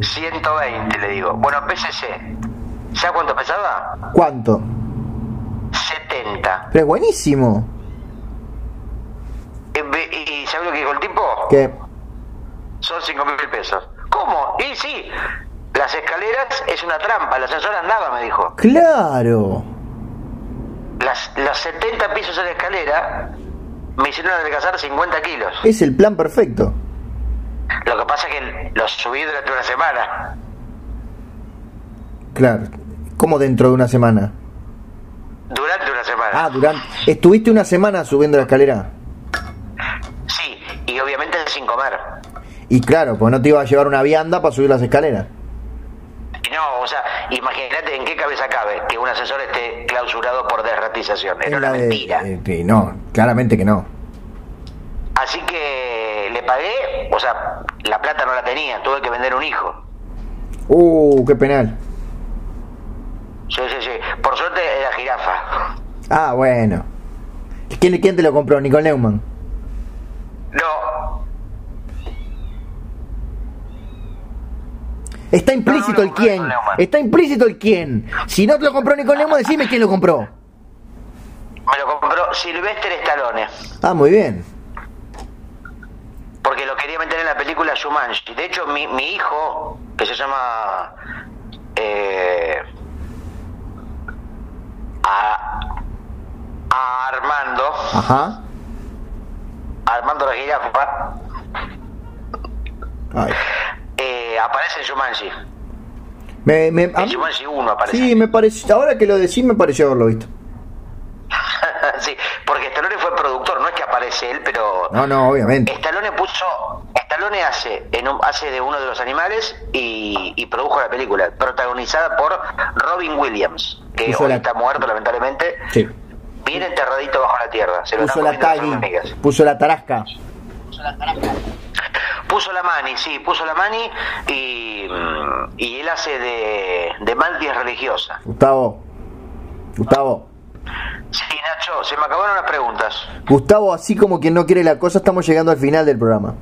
120, le digo. Bueno, PCC. ¿Sabe cuánto pesaba? ¿Cuánto? 70. Pero buenísimo. ¿Y sabe lo que dijo el tipo? ¿Qué? Son 5 mil pesos. ¿Cómo? Y sí, las escaleras es una trampa, el ascensor andaba, me dijo. Claro. Las, las 70 pisos de la escalera me hicieron adelgazar 50 kilos. Es el plan perfecto. Lo que pasa es que los subí durante una semana. Claro. ¿Cómo dentro de una semana? Durante una semana. Ah, durante. ¿Estuviste una semana subiendo la escalera? Y obviamente sin comer. Y claro, pues no te iba a llevar una vianda para subir las escaleras. No, sea, imagínate en qué cabeza cabe que un asesor esté clausurado por desratización. Era una mentira. Eh, no, claramente que no. Así que le pagué, o sea, la plata no la tenía, tuve que vender un hijo. Uh, qué penal. Sí, sí, sí. Por suerte era jirafa. Ah, bueno. ¿Quién, quién te lo compró? ¿Nicole Neumann? No. Está implícito el quién. Está implícito el quién. Si no te lo compró Nicole Neumann, decime quién lo compró. Me lo compró Silvestre Stallone. Ah, muy bien. Porque lo quería meter en la película Shumanji. De hecho, mi, mi hijo, que se llama... Eh, a, a Armando. Ajá. Armando la jirafa. Eh, aparece en Shumanji. Me, me, En Shumanji 1 aparece. sí, me pareció. Ahora que lo decís, me pareció haberlo visto. [LAUGHS] sí, porque Stallone fue productor, no es que aparece él, pero No, no, obviamente. Stallone puso, Stallone hace, en un- hace de uno de los animales y, y produjo la película, protagonizada por Robin Williams, que hoy la- está muerto lamentablemente, Sí. Bien enterradito bajo la tierra, se lo Puso la comiendo las tagui, hormigas. puso la tarasca. Puso la mani, sí, puso la mani y, mm, y él hace de, de mantis religiosa. Gustavo. Gustavo. Sí, Nacho, se me acabaron las preguntas. Gustavo, así como quien no quiere la cosa, estamos llegando al final del programa.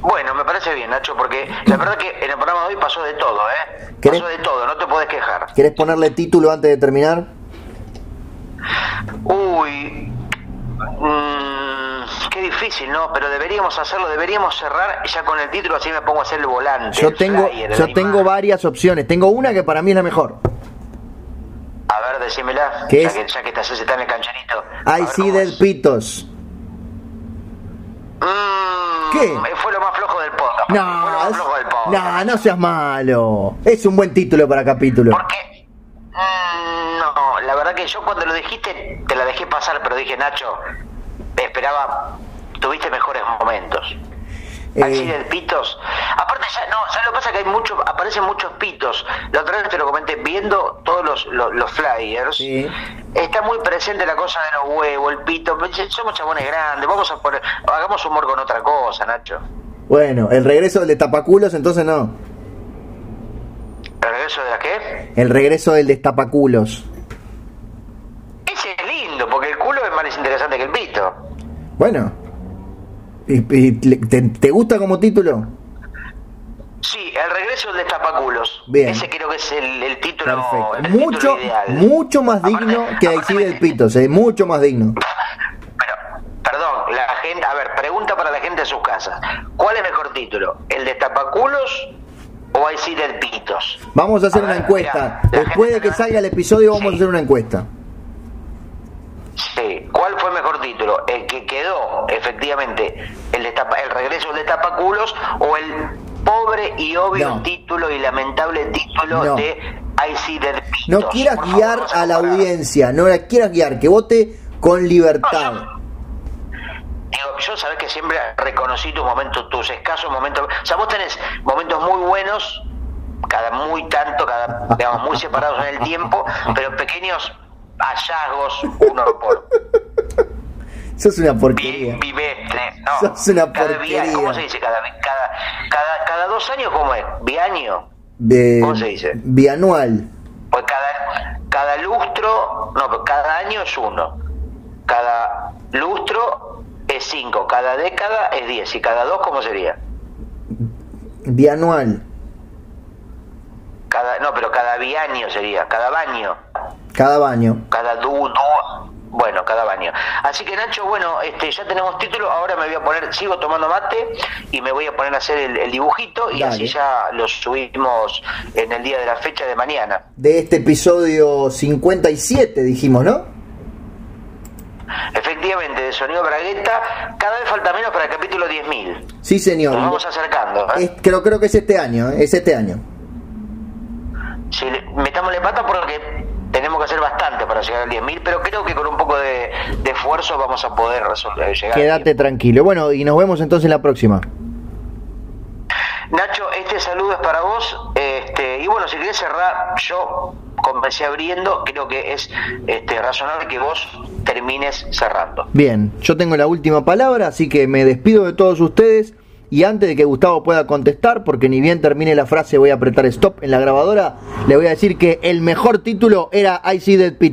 Bueno, me parece bien, Nacho, porque la verdad que en el programa de hoy pasó de todo, ¿eh? ¿Querés- Pasó de todo, no te podés quejar. ¿Querés ponerle título antes de terminar? Uy, mm, qué difícil, ¿no? Pero deberíamos hacerlo, deberíamos cerrar ya con el título, así me pongo a hacer el volante. Yo el tengo, flyer, yo tengo varias opciones. Tengo una que para mí es la mejor. A ver, decímela, ¿Qué ya, es? que, ya que estar en el cancherito. I see dead pitos. Mm, ¿Qué? Fue lo más flojo del podcast. fue lo No, más flojo del podcast. no, no seas malo. Es un buen título para capítulo. Porque, mm, no, la verdad que yo cuando lo dijiste te la dejé pasar, pero dije, Nacho, esperaba, tuviste mejores momentos. Eh, Así del pitos. Aparte, ya, no, ¿sabes lo que pasa? Que hay mucho, aparecen muchos pitos. La otra vez te lo comenté, viendo todos los, los, los flyers, Sí. está muy presente la cosa de los huevos, el pito. Somos chabones grandes, vamos a poner, hagamos humor con otra cosa, Nacho. Bueno, el regreso del destapaculos, entonces no. ¿El regreso de la qué? El regreso del destapaculos. Lindo, porque el culo es más interesante que el pito. Bueno. ¿Y, y te, te gusta como título? Sí, el regreso del destapaculos. Bien. Ese creo que es el, el título, Perfecto. el Mucho, título ideal. mucho más digno que aparte me- del pitos, eh, mucho más digno. Pero, perdón, la gente, a ver, pregunta para la gente de sus casas. ¿Cuál es mejor título? ¿El de tapaculos o see del pitos? Vamos a hacer A una encuesta. Después de que salga el episodio vamos Sí. a hacer una encuesta. Sí. ¿Cuál fue mejor que quedó, efectivamente, el, de tapa- el regreso de tapaculos o el pobre y obvio No. título y lamentable título No. de I see del? No quieras favor, guiar a la audiencia, no la quieras guiar, que vote con libertad. Digo, yo sabés que siempre reconocí tus momentos, tus escasos momentos. O sea, vos tenés momentos muy buenos, cada muy tanto, cada, digamos, muy separados en el tiempo, pero pequeños hallazgos, uno por Eso es una vi- porquería. bimestre. No, Sos una cada porquería. ¿Cómo se dice? Cada, cada, cada, cada dos años, ¿cómo es? ¿Biaño? ¿Cómo se dice? Bianual. Pues cada, cada lustro, no, pero cada año es uno. Cada lustro es cinco, cada década es diez. ¿Y cada dos cómo sería? Bianual. Cada, no, pero cada biaño sería, cada baño, Cada baño. cada du, du- bueno, cada baño. Así que Nacho, bueno, este, ya tenemos título, ahora me voy a poner, sigo tomando mate y me voy a poner a hacer el, el dibujito y Dale. así ya lo subimos en el día de la fecha de mañana. De este episodio 57, dijimos, ¿no? Efectivamente, de Sonido Bragueta, cada vez falta menos para el capítulo 10.000. Sí, señor. Nos vamos acercando. ¿eh? Es- creo, creo que es este año, ¿eh? es este año. Le- metámosle pata porque tenemos que hacer bastante para llegar al 10.000, pero creo que con un poco de, de esfuerzo vamos a poder resolver, llegar. al Quédate tranquilo. Bueno, y nos vemos entonces la próxima. 10.000. Nacho, este saludo es para vos. Este, y bueno, si querés cerrar, yo comencé abriendo, creo que es este, razonable que vos termines cerrando. Bien, yo tengo la última palabra, así que me despido de todos ustedes. Y antes de que Gustavo pueda contestar, porque ni bien termine la frase voy a apretar stop en la grabadora, le voy a decir que el mejor título era I See Dead People.